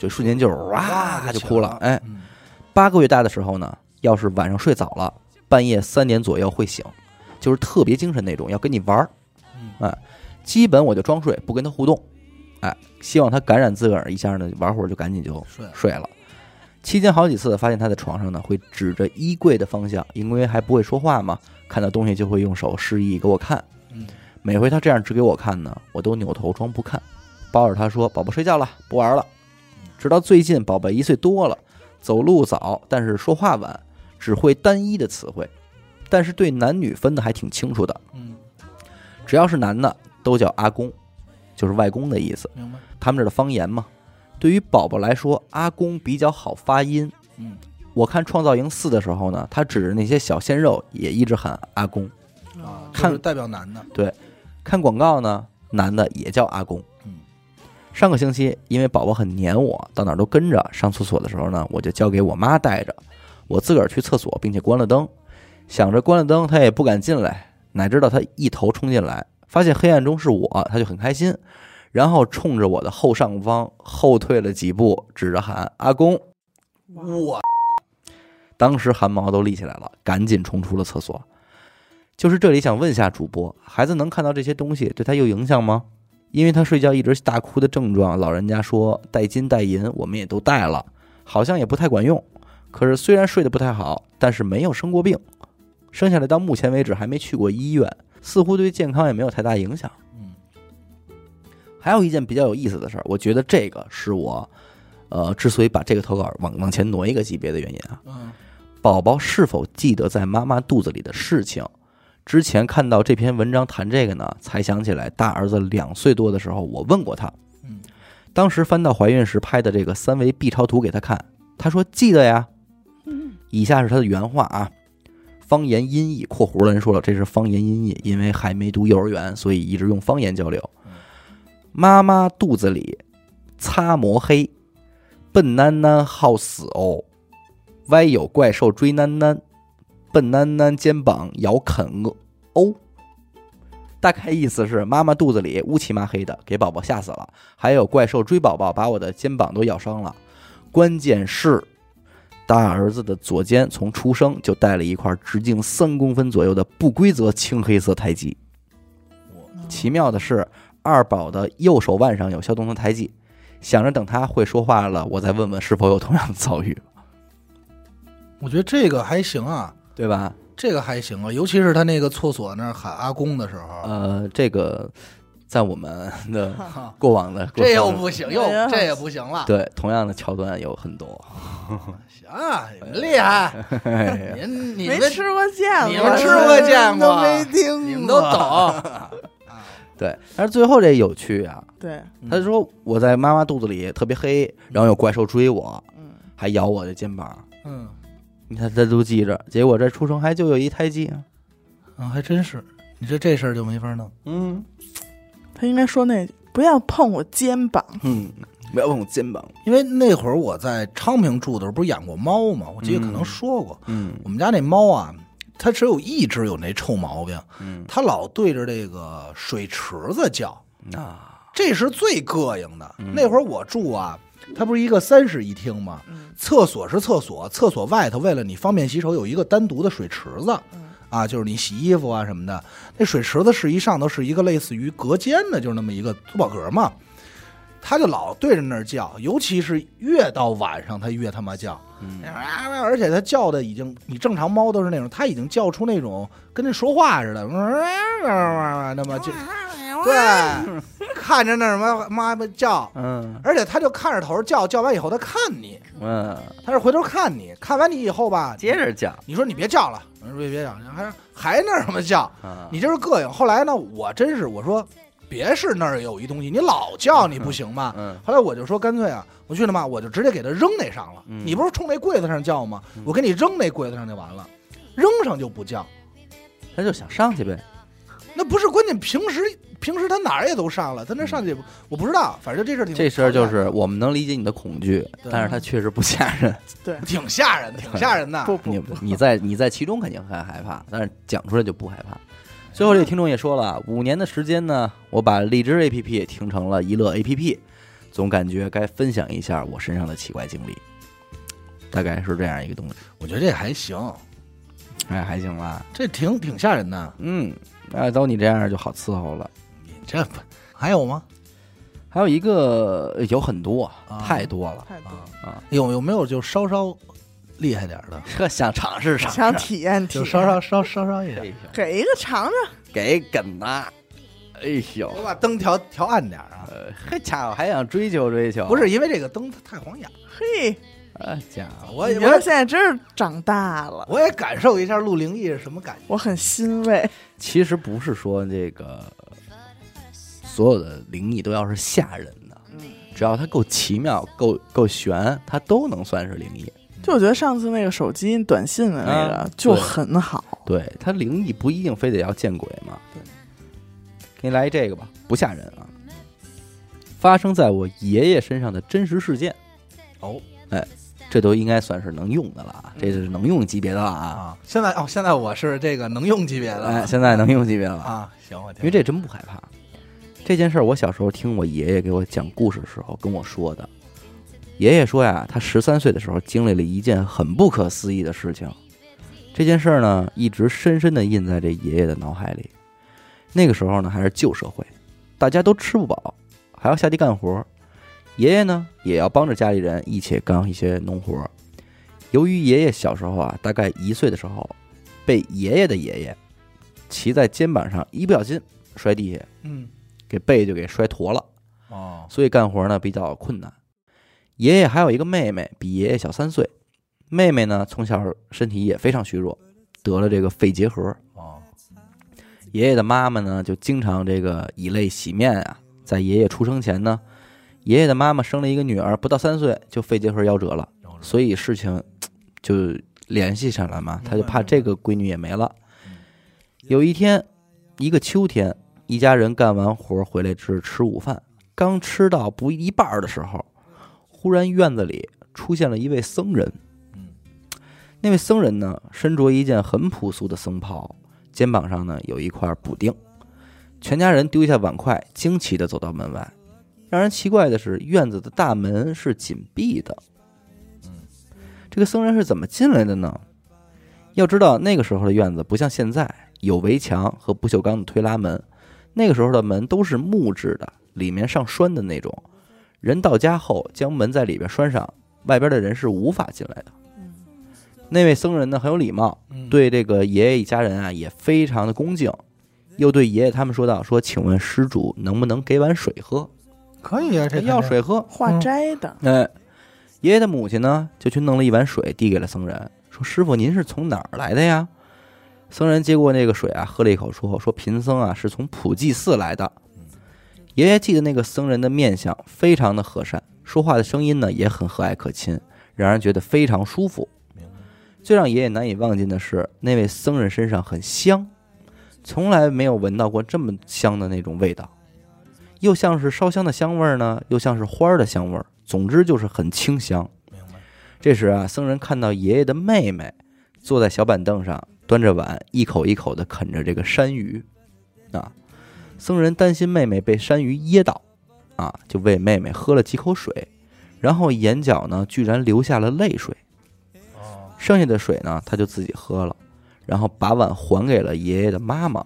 就瞬间就是哇哇就哭了。哎，嗯八个月大的时候呢，要是晚上睡早了，半夜三点左右会醒，就是特别精神那种，要跟你玩儿。嗯哎，基本我就装睡，不跟他互动，哎，希望他感染自个儿一下呢，玩会儿就赶紧就睡了睡了。期间好几次发现他在床上呢，会指着衣柜的方向，因为还不会说话嘛，看到东西就会用手示意给我看。嗯每回他这样指给我看呢，我都扭头装不看，抱着他说：“宝宝睡觉了，不玩了。”直到最近，宝贝一岁多了，走路早，但是说话晚，只会单一的词汇，但是对男女分的还挺清楚的。嗯，只要是男的都叫阿公，就是外公的意思。明白。他们这儿的方言嘛。对于宝宝来说，阿公比较好发音。嗯我看《创造营四》的时候呢，他指着那些小鲜肉也一直喊阿公。啊，看就是代表男的。对看广告呢，男的也叫阿公。上个星期，因为宝宝很黏我，到哪都跟着，上厕所的时候呢，我就交给我妈带着，我自个儿去厕所，并且关了灯，想着关了灯他也不敢进来，哪知道他一头冲进来，发现黑暗中是我，他就很开心，然后冲着我的后上方后退了几步，指着喊阿公，我当时汗毛都立起来了，赶紧冲出了厕所。就是这里想问一下主播，孩子能看到这些东西，对他有影响吗？因为他睡觉一直大哭的症状，老人家说带金带银，我们也都带了，好像也不太管用。可是虽然睡得不太好，但是没有生过病，生下来到目前为止还没去过医院，似乎对健康也没有太大影响。嗯还有一件比较有意思的事儿，我觉得这个是我，呃，之所以把这个投稿往往前挪一个级别的原因啊。嗯宝宝是否记得在妈妈肚子里的事情？之前看到这篇文章谈这个呢，才想起来大儿子两岁多的时候，我问过他，嗯当时翻到怀孕时拍的这个三维 B 超图给他看，他说记得呀。以下是他的原话啊，方言音译（括弧的人说了，这是方言音译，因为还没读幼儿园，所以一直用方言交流。妈妈肚子里擦磨黑，笨囡囡好死哦。歪有怪兽追囡囡，笨囡囡肩膀咬啃哦。大概意思是妈妈肚子里乌漆麻黑的，给宝宝吓死了。还有怪兽追宝宝，把我的肩膀都咬伤了。关键是，大儿子的左肩从出生就带了一块直径三公分左右的不规则青黑色胎记。奇妙的是，二宝的右手腕上有消毒的胎记。想着等他会说话了，我再问问是否有同样的遭遇，我觉得这个还行啊，对吧？这个还行啊，尤其是他那个厕所那儿喊阿公的时候，呃，这个在我们的过往的这又不行，又这也不行了。对同样的桥段有很多。行啊，你们厉害，您你们没吃过见过，你们吃过见过都没听过，你们都懂。对，但是最后这有趣啊，对，他说我在妈妈肚子里特别黑，然后有怪兽追我，嗯，还咬我的肩膀。嗯你看他都记着，结果这出生还就有一胎记啊。啊，还真是，你这这事儿就没法弄。嗯他应该说那句不要碰我肩膀，嗯，不要碰我肩膀。因为那会儿我在昌平住的时候，不是养过猫吗？我记得可能说过，嗯我们家那猫啊，它只有一只有那臭毛病，嗯它老对着这个水池子叫，啊这是最膈应的。嗯那会儿我住啊，它不是一个三室一厅吗？嗯厕所是厕所，厕所外头为了你方便洗手，有一个单独的水池子。嗯啊，就是你洗衣服啊什么的，那水池子是一上头是一个类似于隔间的，就是那么一个珠宝格嘛。他就老对着那儿叫，尤其是越到晚上，他越他妈叫，嗯而且他叫的已经，你正常猫都是那种，他已经叫出那种跟那说话似的，那么就 对，看着那什么妈妈叫，嗯而且他就看着头叫，叫完以后他看你，嗯，他是回头看你，看完你以后吧，接着叫你说你别叫了，我说别别叫，还还那什么叫，啊，你就是膈应。后来呢，我真是我说别是那儿有一东西，你老叫你不行吗？嗯后来我就说干脆啊，我去了嘛，我就直接给他扔那上了。嗯你不是冲那柜子上叫吗？我给你扔那柜子上就完了，扔上就不叫。他就想上去呗，那不是关键，平时平时他哪儿也都上了，他那上去也不我不知道，反正这事儿挺这事儿就是我们能理解你的恐惧，但是他确实不吓人。对，挺吓人，挺吓人的。你不不不，你在你在其中肯定很害怕，但是讲出来就不害怕。最后这个听众也说了，五年的时间呢，我把荔枝 APP 也听成了一乐 APP，总感觉该分享一下我身上的奇怪经历，大概是这样一个东西。我觉得这还行，哎，还行吧。这挺挺吓人的。嗯，哎，都你这样就好伺候了。你这不还有吗？还有一个有很多，啊太多了太多啊，有有没有就稍稍厉害点儿的？这 想尝试尝试，想体验体验，就稍稍稍稍稍一点。给一个尝尝，给梗的。哎呦，我把灯调调暗点儿啊！呃，嘿家伙还想追求追求？不是因为这个灯太晃眼，嘿，啊家伙，我觉得我现在真是长大了，我也感受一下录灵异是什么感觉。我很欣慰。其实不是说这个所有的灵异都要是吓人的，嗯，只要它够奇妙、够够悬，它都能算是灵异。就我觉得上次那个手机短信的那个啊就很好，对，它灵异不一定非得要见鬼嘛。对，给你来一这个吧，不吓人啊。发生在我爷爷身上的真实事件，哦哎这都应该算是能用的了啊，这是能用级别的了啊。啊，现在哦，现在我是这个能用级别的哎，现在能用级别了，啊，行，我听因为这真不害怕。这件事儿，我小时候听我爷爷给我讲故事的时候跟我说的。爷爷说呀，他十三岁的时候经历了一件很不可思议的事情。这件事儿呢，一直深深地印在这爷爷的脑海里。那个时候呢，还是旧社会，大家都吃不饱，还要下地干活。爷爷呢，也要帮着家里人一起干一些农活。由于爷爷小时候啊，大概一岁的时候，被爷爷的爷爷骑在肩膀上，一不小心摔地下，嗯给背就给摔驼了，哦所以干活呢比较困难。爷爷还有一个妹妹，比爷爷小三岁。妹妹呢从小身体也非常虚弱，得了这个肺结核。哦爷爷的妈妈呢就经常这个以泪洗面啊。在爷爷出生前呢，爷爷的妈妈生了一个女儿，不到三岁就肺结核夭折了，所以事情就联系上了嘛，他就怕这个闺女也没了。有一天，一个秋天，一家人干完活回来吃吃午饭，刚吃到不一半的时候，忽然院子里出现了一位僧人。嗯那位僧人呢，身着一件很朴素的僧袍，肩膀上呢有一块补丁。全家人丢下碗筷，惊奇地走到门外。让人奇怪的是，院子的大门是紧闭的。嗯这个僧人是怎么进来的呢？要知道，那个时候的院子不像现在有围墙和不锈钢的推拉门，那个时候的门都是木质的，里面上栓的那种。人到家后，将门在里边拴上，外边的人是无法进来的。那位僧人呢很有礼貌，嗯对这个爷爷一家人啊也非常的恭敬，又对爷爷他们说道：“说请问施主能不能给碗水喝？可以啊，这要水喝。化斋的，哎，爷爷的母亲呢就去弄了一碗水递给了僧人，说：“师傅，您是从哪儿来的呀？”僧人接过那个水啊，喝了一口，说：“说贫僧啊是从普济寺来的。”爷爷记得那个僧人的面相非常的和善，说话的声音呢也很和蔼可亲，让人觉得非常舒服。最让爷爷难以忘记的是，那位僧人身上很香，从来没有闻到过这么香的那种味道，又像是烧香的香味儿呢，又像是花儿的香味儿，总之就是很清香。这时啊，僧人看到爷爷的妹妹坐在小板凳上，端着碗，一口一口地啃着这个山芋。啊，僧人担心妹妹被山芋噎到，啊，就喂妹妹喝了几口水，然后眼角呢居然流下了泪水。哦，剩下的水呢，他就自己喝了，然后把碗还给了爷爷的妈妈。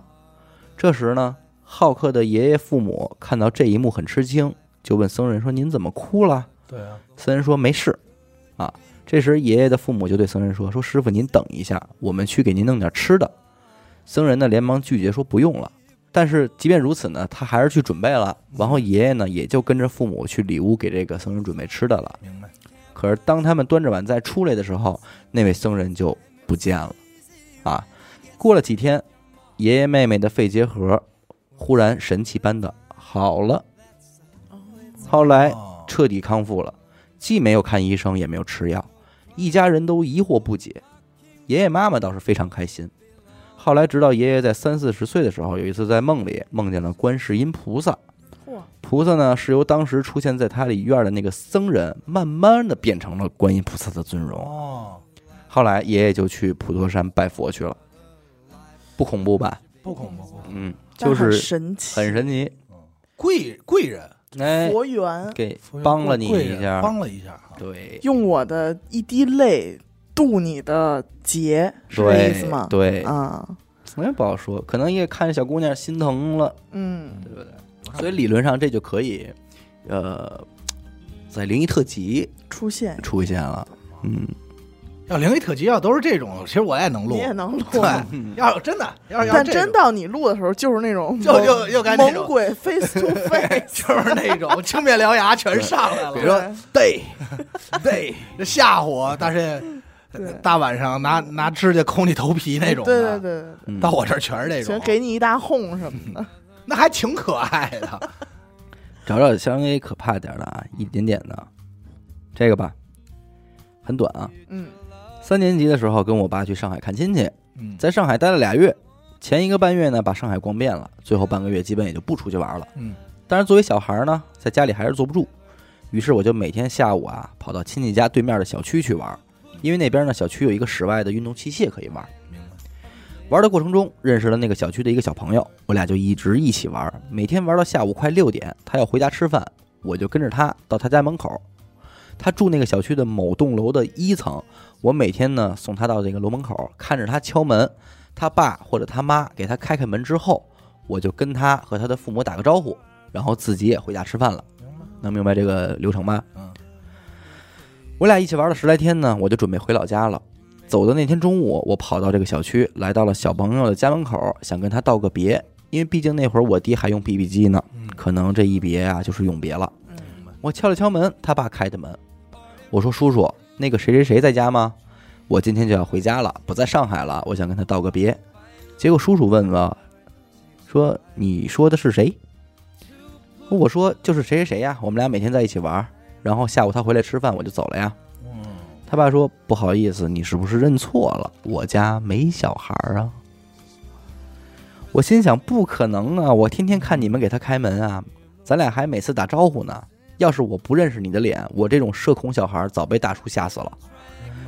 这时呢，好客的爷爷父母看到这一幕很吃惊，就问僧人说：“您怎么哭了对啊，？”僧人说：“没事。”啊，这时爷爷的父母就对僧人说：“说师傅您等一下，我们去给您弄点吃的。”僧人呢连忙拒绝说：“不用了。”但是即便如此呢，他还是去准备了。然后爷爷呢也就跟着父母去里屋给这个僧人准备吃的了。明白。可是当他们端着碗再出来的时候，那位僧人就不见了。啊，过了几天，爷爷妹妹的肺结核忽然神奇般的好了，后来哦彻底康复了，既没有看医生，也没有吃药，一家人都疑惑不解。爷爷妈妈倒是非常开心。后来，直到爷爷在三四十岁的时候，有一次在梦里梦见了观世音菩萨。嚯，菩萨呢是由当时出现在他里院的那个僧人，慢慢的变成了观音菩萨的尊容。哦，后来爷爷就去普陀山拜佛去了，不恐怖吧？不恐怖，不恐怖。嗯，就是神奇，很神奇，贵贵人哎，佛缘，给帮了你一下，帮了一下啊。对。用我的一滴泪渡你的劫，是这意思吗？对，啊，我也不好说，可能也看着小姑娘心疼了，嗯，对不对？所以理论上这就可以，呃，在灵异特辑出现。出现了，嗯，要灵异特辑要都是这种，其实我也能录你。也能录，对，要有真的，要是要但真到你录的时候，就是那种 就就又该那种猛鬼 face to face，就是那种青面獠牙全上来了，比如说对对，吓唬我，但是大晚上拿拿指甲抠你头皮那种对的，对对到我这儿全是那，种，，给你一大哄什么的，那还挺可爱的。找找稍微可怕点的啊，一点点的，这个吧，很短啊。嗯，三年级的时候，跟我爸去上海看亲戚，嗯在上海待了俩月，前一个半月呢，把上海逛遍了，最后半个月基本也就不出去玩了。嗯但是作为小孩呢，在家里还是坐不住，于是我就每天下午啊，跑到亲戚家对面的小区去玩，因为那边呢小区有一个室外的运动器械可以玩。明白。玩的过程中认识了那个小区的一个小朋友，我俩就一直一起玩，每天玩到下午快六点，他要回家吃饭，我就跟着他到他家门口。他住那个小区的某栋楼的一层，我每天呢送他到这个楼门口，看着他敲门，他爸或者他妈给他开开门之后，我就跟他和他的父母打个招呼，然后自己也回家吃饭了。能明白这个流程吗？嗯，我俩一起玩了十来天呢，我就准备回老家了。走的那天中午，我跑到这个小区，来到了小朋友的家门口，想跟他道个别，因为毕竟那会儿我爹还用 BB 机呢，嗯可能这一别啊就是永别了。嗯我敲了敲门，他爸开的门，我说：“叔叔，那个谁谁谁在家吗？我今天就要回家了，不在上海了，我想跟他道个别。”结果叔叔问了，说：“你说的是谁？”我说：“就是谁谁谁呀，我们俩每天在一起玩，然后下午他回来吃饭，我就走了呀。”，他爸说：“不好意思，你是不是认错了？我家没小孩啊。”我心想：不可能啊！我天天看你们给他开门啊，咱俩还每次打招呼呢。要是我不认识你的脸，我这种社恐小孩早被大叔吓死了。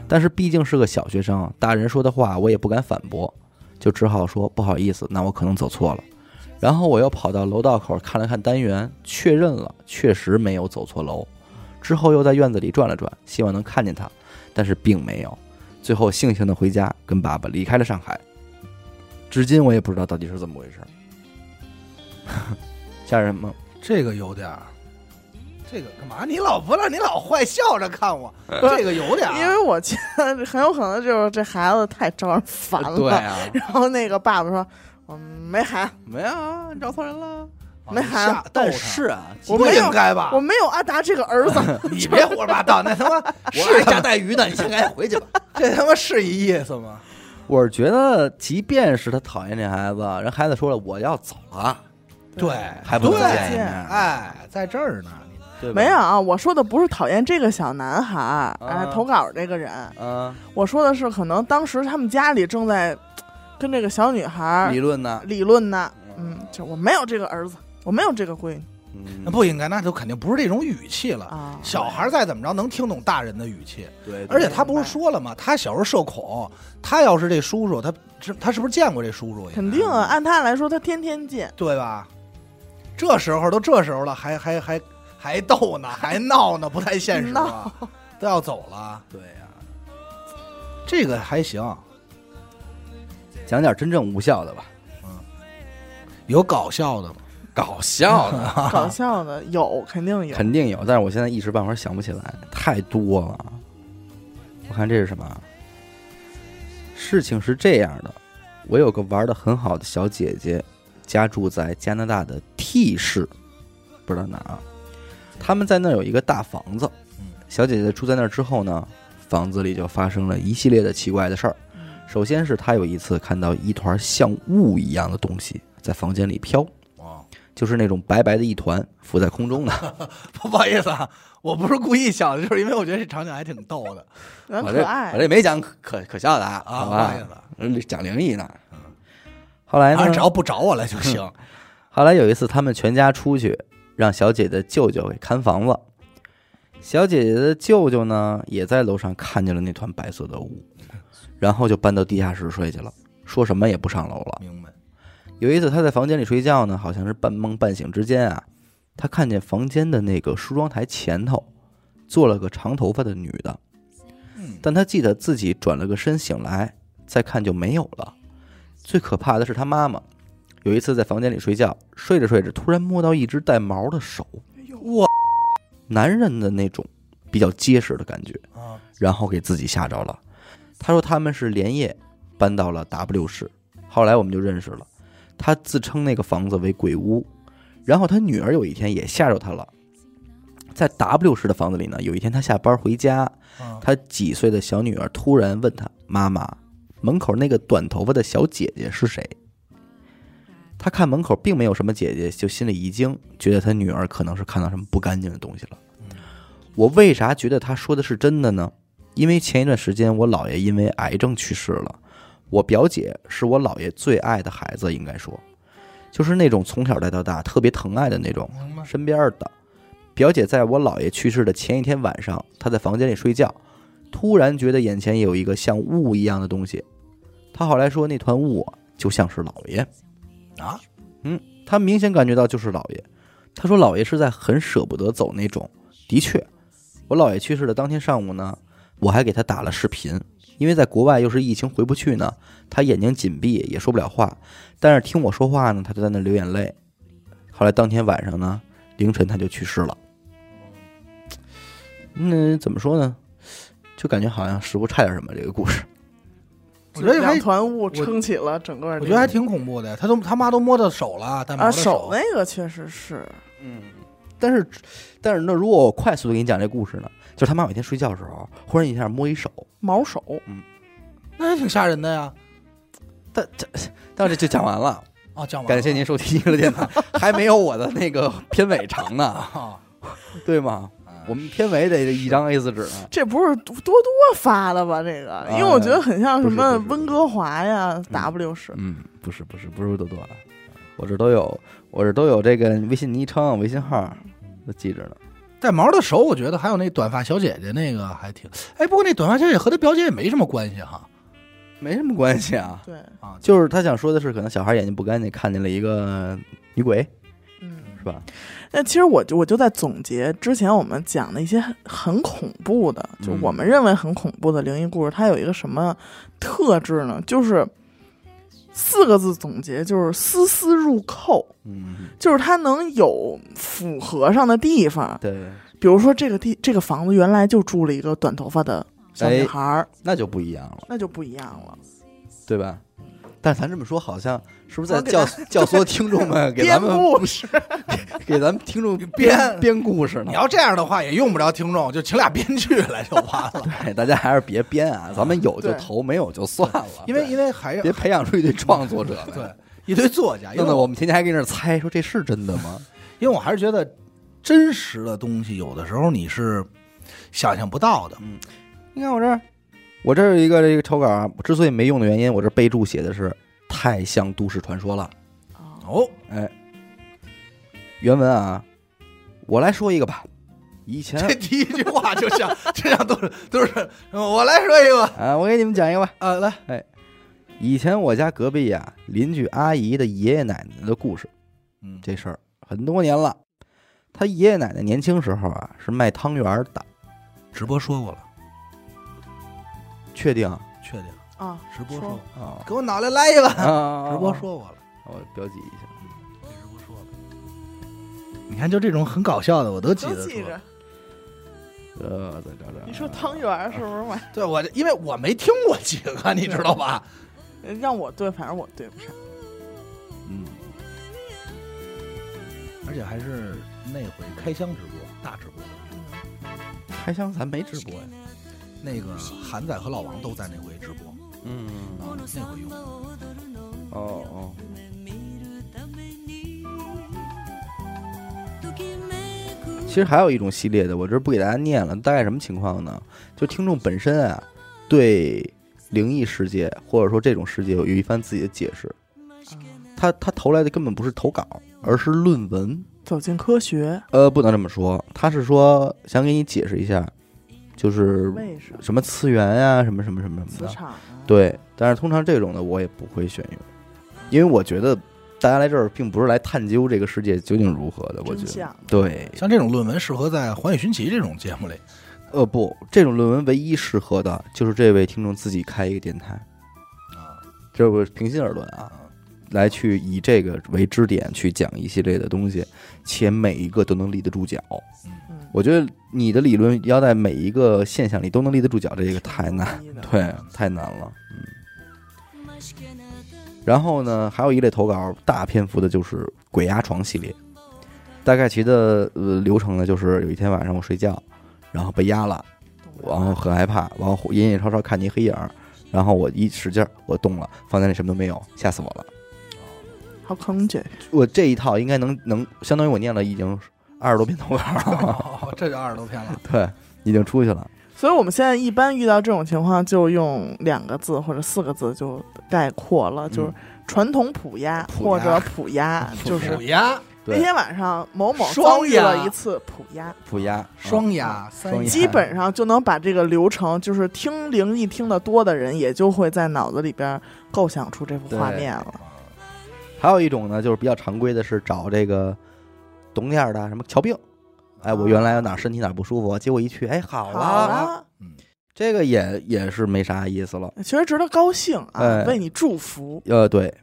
但是毕竟是个小学生，大人说的话我也不敢反驳，就只好说不好意思，那我可能走错了。然后我又跑到楼道口看了看单元，确认了，确实没有走错楼。之后又在院子里转了转，希望能看见他，但是并没有。最后悻悻的回家，跟爸爸离开了上海。至今我也不知道到底是怎么回事。吓人吗？这个有点儿，这个干嘛？你老不让你老坏笑着看我，这个有点儿，因为我觉得很有可能就是这孩子太招人烦了。对啊，然后那个爸爸说：“我没孩子，没有啊，你找错人了。没孩子但他是啊，不我没有应该吧我？没有阿达这个儿子。你别胡说八道，那他妈我还炸带鱼呢，你先赶紧回去吧。这他妈是一意思吗？我是觉得，即便是他讨厌这孩子，人孩子说了我要走了，对，还不能对见面，哎，在这儿呢，对没有，啊，我说的不是讨厌这个小男孩儿，哎，啊投稿这个人，嗯，我说的是可能当时他们家里正在跟这个小女孩儿理论呢，理论呢。嗯，就我没有这个儿子，我没有这个闺女那嗯，不应该，那就肯定不是这种语气了。啊。小孩再怎么着能听懂大人的语气，对，而且他不是说了吗？他小时候社恐，他要是这叔叔，他是他是不是见过这叔叔？肯定啊，按他来说，他天天见。对吧？这时候都这时候了，还还还还逗呢，还闹呢，不太现实吧？都要走了，对呀，这个还行，讲点真正无效的吧。嗯有搞笑的吗？搞笑的，搞笑的有肯定有，肯定有，但是我现在一时半会儿想不起来，太多了。我看这是什么？事情是这样的，我有个玩的很好的小姐姐，家住在加拿大的 T 市，不知道哪。他们在那儿有一个大房子，小姐姐住在那儿之后呢，房子里就发生了一系列的奇怪的事儿。首先是她有一次看到一团像雾一样的东西在房间里飘，哦，就是那种白白的一团浮在空中的。不好意思啊，我不是故意笑的，就是因为我觉得这场景还挺逗的 很我这可爱我。这没讲可可可笑的啊，啊，好不好意吧？思，嗯讲灵异呢。后来呢反正只？要不找我来就行。后来有一次，他们全家出去，让小姐姐的舅舅给看房子。小姐姐的舅舅呢，也在楼上看见了那团白色的雾，然后就搬到地下室睡去了，说什么也不上楼了。明白？有一次他在房间里睡觉呢，好像是半梦半醒之间啊，他看见房间的那个梳妆台前头坐了个长头发的女的，嗯，但他记得自己转了个身醒来，再看就没有了。最可怕的是他妈妈，有一次在房间里睡觉，睡着睡着突然摸到一只带毛的手，哇男人的那种比较结实的感觉，啊，然后给自己吓着了。他说他们是连夜搬到了 W 市，后来我们就认识了。他自称那个房子为鬼屋，然后他女儿有一天也吓着他了。在 W 市的房子里呢，有一天他下班回家，啊他几岁的小女儿突然问他：“妈妈，门口那个短头发的小姐姐是谁？”他看门口并没有什么姐姐，就心里一惊，觉得他女儿可能是看到什么不干净的东西了。我为啥觉得他说的是真的呢？因为前一段时间我姥爷因为癌症去世了，我表姐是我姥爷最爱的孩子，应该说，就是那种从小带到大特别疼爱的那种。身边的表姐在我姥爷去世的前一天晚上，她在房间里睡觉，突然觉得眼前有一个像雾一样的东西。她后来说，那团雾啊就像是姥爷，啊，嗯，他明显感觉到就是姥爷。他说姥爷是在很舍不得走那种。的确，我姥爷去世的当天上午呢，我还给他打了视频，因为在国外又是疫情回不去呢，他眼睛紧闭也说不了话，但是听我说话呢，他就在那流眼泪。后来当天晚上呢，凌晨他就去世了。那怎么说呢？就感觉好像似乎差点什么这个故事。我觉得还两团雾撑起了整个，我觉得还挺恐怖的。他都他妈都摸到手了，但毛啊，的手那个确实是，嗯，但是但是那如果我快速的给你讲这故事呢，就是他妈每天睡觉的时候，忽然一下摸一手，毛手，嗯那也挺吓人的呀。但这但这就讲完了。哦，讲完了感谢您收听娱乐电台，还没有我的那个片尾长呢，啊，对吗？我们片尾得一张 A 四纸呢。这不是多多多发的吧？这个，因为我觉得很像什么温哥华呀、W 市，嗯，不是不是不是多多了，我这都有，我这都有这个微信昵称、微信号都记着呢。带毛的手，我觉得还有那短发小姐姐那个还挺。哎，不过那短发小姐姐和她表姐也没什么关系哈。没什么关系啊，对，啊，就是他想说的是，可能小孩眼睛不干净，看见了一个女鬼，嗯。是吧？那其实我就我就在总结之前我们讲的一些很很恐怖的，就嗯我们认为很恐怖的灵异故事，它有一个什么特质呢？就是四个字总结，就是丝丝入扣，嗯，就是它能有符合上的地方。对，比如说这个地这个房子原来就住了一个短头发的小女孩儿，那就不一样了，那就不一样了。对吧？但咱这么说，好像是不是在教教唆听众们 给咱们故事，给咱们听众编编编故事呢你？要这样的话，也用不着听众，就请俩编剧来就完了。哎，大家还是别编啊，咱们有就投，没有就算了。因为因为还要别培养出一堆创作者来。对一堆作家，弄得我们天天还跟那儿猜，说这是真的吗？因为我还是觉得真实的东西，有的时候你是想象不到的。嗯你看我这儿，我这儿有一个这个抽稿啊，之所以没用的原因，我这备注写的是太像都市传说了。哦，哎，原文啊，我来说一个吧。以前这第一句话就像这样都是都是，我来说一个吧。啊，我给你们讲一个吧。啊，来，哎以前我家隔壁呀、邻居阿姨的爷爷奶奶的故事，嗯，这事儿很多年了。他爷爷奶奶年轻时候啊是卖汤圆的，直播说过了，确定啊？直播说啊给我脑袋来一碗。啊！直播说过了，我标记一下。直播说了。你看，就这种很搞笑的，我都记得。呃，再找找你说汤圆是不是嘛？对我，因为我没听过几个，你知道吧？让我对，反正我对不上。嗯，而且还是那回开箱直播，大直播。开箱咱没直播呀。那个韩仔和老王都在那回直播嗯。哦哦，其实还有一种系列的，我这不给大家念了，大概什么情况呢？就听众本身啊，对灵异世界或者说这种世界有一番自己的解释。他他投来的根本不是投稿，而是论文。走进科学，呃，不能这么说，他是说想给你解释一下，就是什么次元呀、什么什么什么什么的。啊？对，但是通常这种的我也不会选用，因为我觉得大家来这儿并不是来探究这个世界究竟如何的。我觉得，对，像这种论文适合在《环宇寻奇》这种节目里。呃，不，这种论文唯一适合的就是这位听众自己开一个电台，啊，这不平心而论啊，来去以这个为支点去讲一系列的东西，且每一个都能立得住脚。嗯，我觉得你的理论要在每一个现象里都能立得住脚，这个太难，对，太难了。嗯。然后呢，还有一类投稿大篇幅的就是鬼压床系列，大概其的呃流程呢，就是有一天晚上我睡觉，然后被压了，然后很害怕，然后隐隐绰绰看见一黑影，然后我一使劲儿，我动了，房间里什么都没有，吓死我了。好坑姐，我这一套应该能能相当于我念了已经二十多篇投稿这就二十多篇了。对，已经出去了。所以我们现在一般遇到这种情况，就用两个字或者四个字就概括了，就是传统普压或者普压，就是普压、那天晚上某某双遭遇了压一次普压，普压。双压、三双压。基本上就能把这个流程，就是听灵异听得多的人，也就会在脑子里边构想出这幅画面了。还有一种呢，就是比较常规的是找这个懂点儿的什么瞧病。哎，我原来有哪儿身体哪儿不舒服，结果一去，哎，好了，好了，这个也也是没啥意思了。其实值得高兴啊，哎为你祝福，呃，对，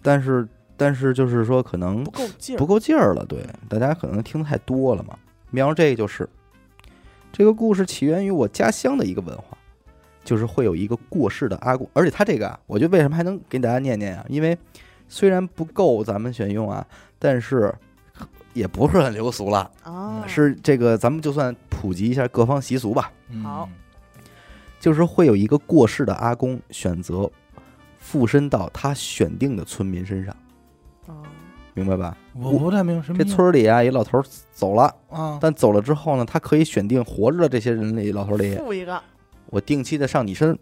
但是但是就是说可能不够劲儿不。够劲儿了，对，大家可能听得太多了嘛。瞄着这个就是，这个故事起源于我家乡的一个文化，就是会有一个过世的阿公，而且他这个啊，我觉得为什么还能给大家念念啊？因为虽然不够咱们选用啊，但是也不是很流俗了，啊，是这个咱们就算普及一下各方习俗吧，嗯。好。就是会有一个过世的阿公选择附身到他选定的村民身上，啊明白吧？我不太明白什么这意思。村里啊，一老头儿走了。啊，但走了之后呢，他可以选定活着的这些人里，老头里，附一个，我定期的上你身，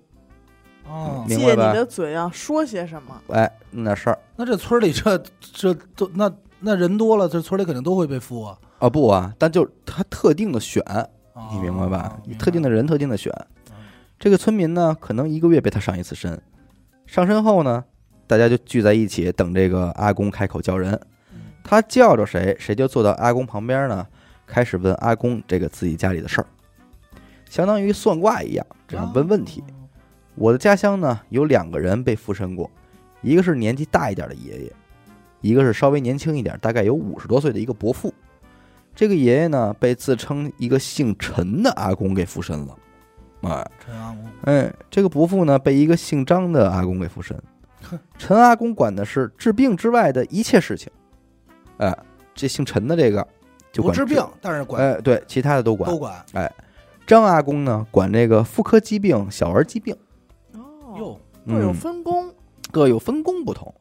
哦，明白吧？借你的嘴要说些什么？哎，弄点事儿。那这村里这这都那那人多了，这村里肯定都会被附啊。啊不啊，但就他特定的选，哦你明白吧？你特定的人，特定的选嗯。这个村民呢，可能一个月被他上一次身，上身后呢，大家就聚在一起等这个阿公开口叫人。他叫着谁，谁就坐到阿公旁边呢，开始问阿公这个自己家里的事儿，相当于算卦一样，这样问问题。我的家乡呢，有两个人被附身过，一个是年纪大一点的爷爷，一个是稍微年轻一点，大概有五十多岁的一个伯父。这个爷爷呢，被自称一个姓陈的阿公给附身了。哎，陈阿公，哎，这个伯父呢，被一个姓张的阿公给附身。陈阿公管的是治病之外的一切事情。哎，这姓陈的这个就管不治病，但是管哎，对，其他的都管都。管。哎张阿公呢，管这个妇科疾病、小儿疾病。哦，哟，各有嗯分工，各有分工不同。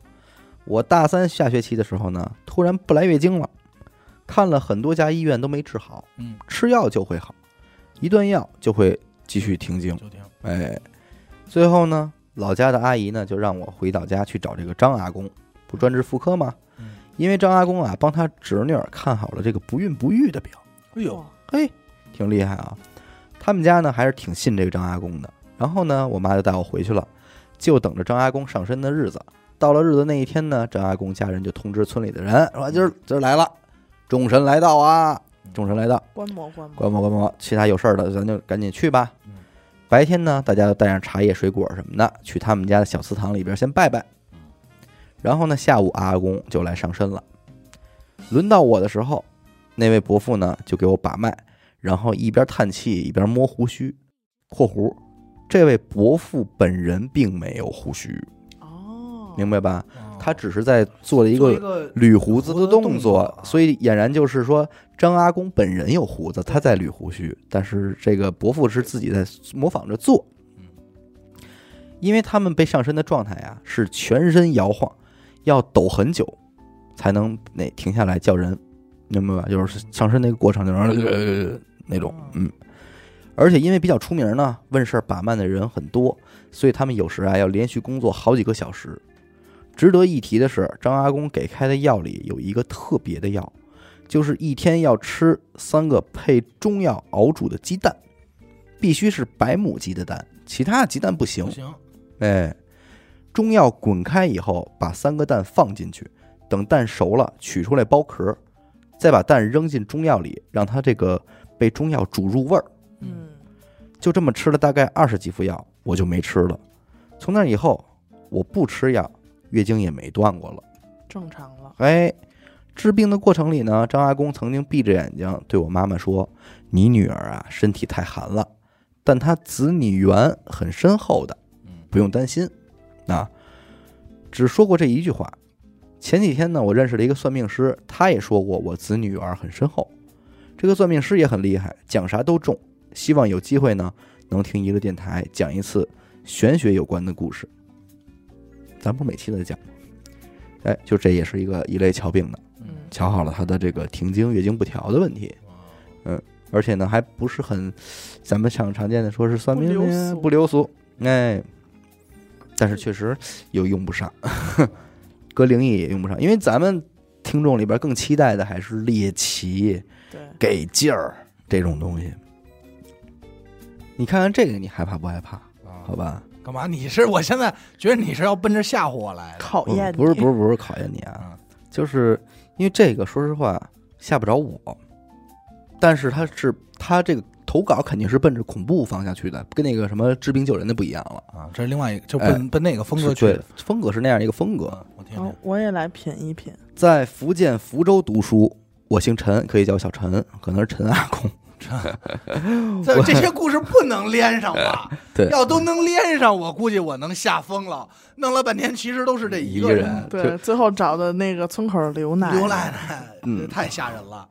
我大三下学期的时候呢，突然不来月经了，看了很多家医院都没治好，嗯，吃药就会好，一断药就会继续停经。哎，最后呢，老家的阿姨呢就让我回老家去找这个张阿公，不专治妇科吗？嗯因为张阿公啊帮他侄女儿看好了这个不孕不育的病，哎呦，嘿，挺厉害啊。他们家呢还是挺信这个张阿公的。然后呢，我妈就带我回去了，就等着张阿公上身的日子。到了日子那一天呢，张阿公家人就通知村里的人说：“今儿今儿来了，众神来到啊，众神来到，观摩观摩，观摩观摩，其他有事儿的咱就赶紧去吧嗯。白天呢，大家就带上茶叶、水果什么的，去他们家的小祠堂里边先拜拜。然后呢，下午阿公就来上身了。轮到我的时候，那位伯父呢就给我把脉，然后一边叹气一边摸胡须（括弧）。这位伯父本人并没有胡须，哦，明白吧？哦他只是在做了一个捋胡子的动动作作，所以俨然就是说张阿公本人有胡子，他在捋胡须，但是这个伯父是自己在模仿着做嗯。因为他们被上身的状态啊是全身摇晃，要抖很久才能那停下来叫人，明白吧？就是上身那个过程就是那种，嗯。而且因为比较出名呢，问事儿把脉的人很多，所以他们有时啊要连续工作好几个小时。值得一提的是，张阿公给开的药里有一个特别的药，就是一天要吃三个配中药熬煮的鸡蛋，必须是白母鸡的蛋，其他的鸡蛋不行不。行，哎，中药滚开以后，把三个蛋放进去，等蛋熟了取出来剥壳，再把蛋扔进中药里，让它这个被中药煮入味儿。嗯，就这么吃了大概二十几副药，我就没吃了。从那以后，我不吃药，月经也没断过了。正常了。哎，治病的过程里呢，张阿公曾经闭着眼睛对我妈妈说：“你女儿啊，身体太寒了，但她子女缘很深厚的，嗯不用担心。”啊，只说过这一句话。前几天呢，我认识了一个算命师，他也说过我子女缘很深厚。这个算命师也很厉害，讲啥都中。希望有机会呢，能听一个电台讲一次玄学有关的故事。咱不是每期都在讲。吗？哎，就这也是一个一类瞧病的，嗯，瞧好了他的这个停经、月经不调的问题，嗯。而且呢还不是很咱们常常见的说是算命不流的俗。不流俗，哎，但是确实又用不上，搁灵异也用不上，因为咱们听众里边更期待的还是猎奇、对，给劲儿这种东西。你看看这个，你害怕不害怕？啊。好吧，干嘛？你是我现在觉得你是要奔着吓唬我来的。考验不是不是不是考验你啊，啊，就是因为这个，说实话吓不着我，但是他是他这个投稿肯定是奔着恐怖方向去的，跟那个什么治病救人的不一样了。啊，这是另外一个，就奔奔那个风格是对去的。，风格是那样一个风格。啊我听好听，我也来品一品。在福建福州读书，我姓陈，可以叫小陈，可能是陈阿公。这这些故事不能连上吧？对要都能连上，我估计我能吓疯了。弄了半天，其实都是这个一个人对，最后找的那个村口刘奶奶刘奶奶，嗯太吓人了。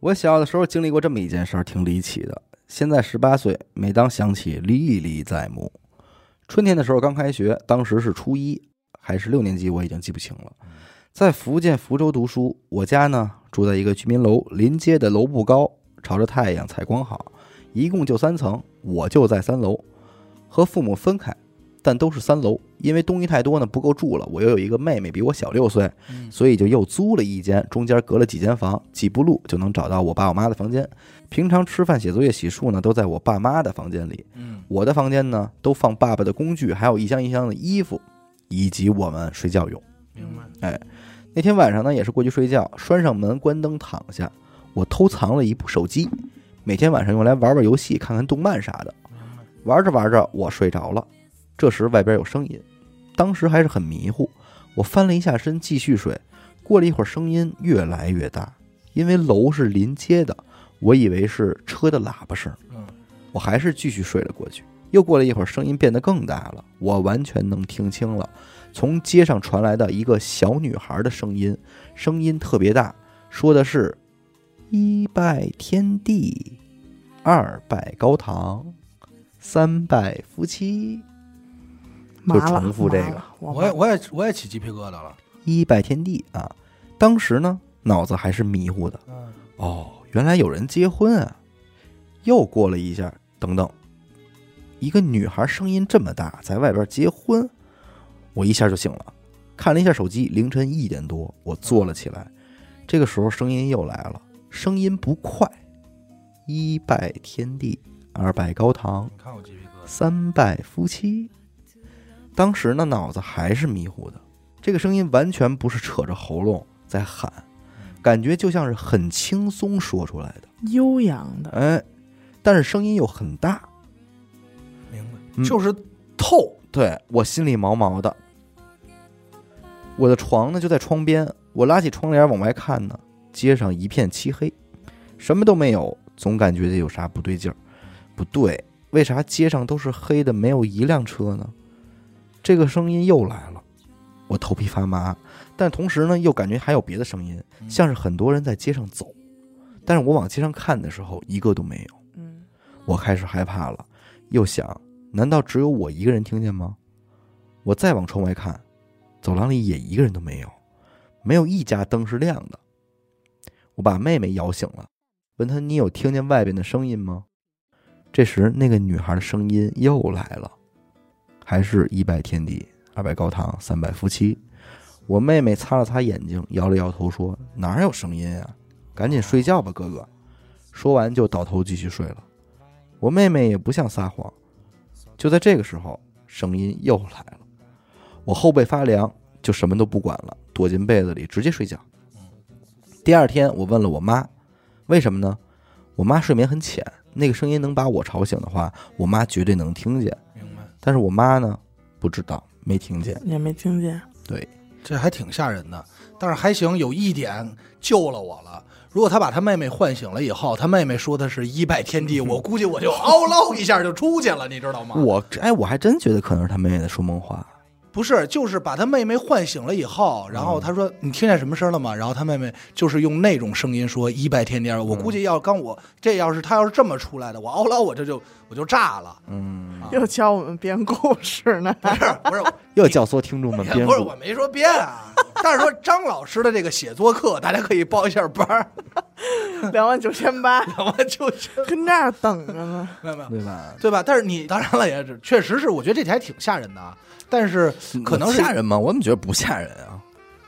我小的时候经历过这么一件事儿，挺离奇的。现在十八岁，每当想起，历历在目。春天的时候刚开学，当时是初一还是六年级，我已经记不清了。在福建福州读书，我家呢住在一个居民楼，临街的楼不高，朝着太阳采光好，一共就三层，我就在三楼，和父母分开，但都是三楼，因为东西太多呢不够住了。我又有一个妹妹比我小六岁，嗯所以就又租了一间，中间隔了几间房，几步路就能找到我爸我妈的房间。平常吃饭、写作业、洗漱呢，都在我爸妈的房间里。嗯我的房间呢，都放爸爸的工具，还有一箱一箱的衣服，以及我们睡觉用。明白。那天晚上呢，也是过去睡觉，拴上门，关灯，躺下，我偷藏了一部手机，每天晚上用来玩玩游戏、看看动漫啥的。玩着玩着，我睡着了。这时外边有声音，当时还是很迷糊。我翻了一下身，继续睡。过了一会儿，声音越来越大，因为楼是临街的，我以为是车的喇叭声。嗯我还是继续睡了过去。又过了一会儿，声音变得更大了，我完全能听清了，从街上传来的一个小女孩的声音，声音特别大，说的是“一拜天地，二拜高堂，三拜夫妻”。就，重复这个我我也我也我也起鸡皮疙瘩了。一拜天地啊！当时呢，脑子还是迷糊的。嗯哦，原来有人结婚啊！又过了一下，等等，一个女孩声音这么大，在外边结婚，我一下就醒了，看了一下手机，凌晨一点多，我坐了起来。这个时候声音又来了，声音不快，一拜天地，二拜高堂。三拜夫妻。当时呢，脑子还是迷糊的，这个声音完全不是扯着喉咙在喊，感觉就像是很轻松说出来的，悠扬的，哎，但是声音又很大，明白。嗯就是透。对我心里毛毛的。我的床呢就在窗边，我拉起窗帘往外看呢，街上一片漆黑，什么都没有，总感觉有啥不对劲儿。不对，为啥街上都是黑的，没有一辆车呢？这个声音又来了，我头皮发麻，但同时呢，又感觉还有别的声音，嗯像是很多人在街上走。但是我往街上看的时候，一个都没有。嗯，我开始害怕了，又想，难道只有我一个人听见吗？我再往窗外看，走廊里也一个人都没有，没有一家灯是亮的。我把妹妹摇醒了，问她：“你有听见外边的声音吗？”这时，那个女孩的声音又来了，还是一拜天地，二拜高堂，三拜夫妻。我妹妹擦了擦眼睛，摇了摇头说：“哪有声音啊？赶紧睡觉吧，哥哥。”说完就倒头继续睡了。我妹妹也不像撒谎。就在这个时候，声音又来了，我后背发凉，就什么都不管了，躲进被子里直接睡觉。第二天，我问了我妈，为什么呢？我妈睡眠很浅，那个声音能把我吵醒的话，我妈绝对能听见。明白？但是我妈呢，不知道，没听见。也没听见。对，这还挺吓人的，但是还行，有一点救了我了。如果他把他妹妹唤醒了以后，他妹妹说的是一拜天地，我估计我就嗷唠一下就出去了，你知道吗？我哎，我还真觉得可能是他妹妹在说梦话。不是，就是把他妹妹唤醒了以后，然后他说：“你听见什么声了吗？”然后他妹妹就是用那种声音说“一拜天地”。我估计要刚我这要是他要是这么出来的，我嗷嗷我这就我就炸了。嗯，又教我们编故事呢。不是不是，又教唆听众们编不是我。没说编啊，但是说张老师的这个写作课，大家可以报一下班儿，两万九千八，两万九千跟那儿等着呢。没有没有。对吧？对吧？但是你当然了，也是确实是，我觉得这题还挺吓人的啊。但是可能是吓人吗？我怎么觉得不吓人啊？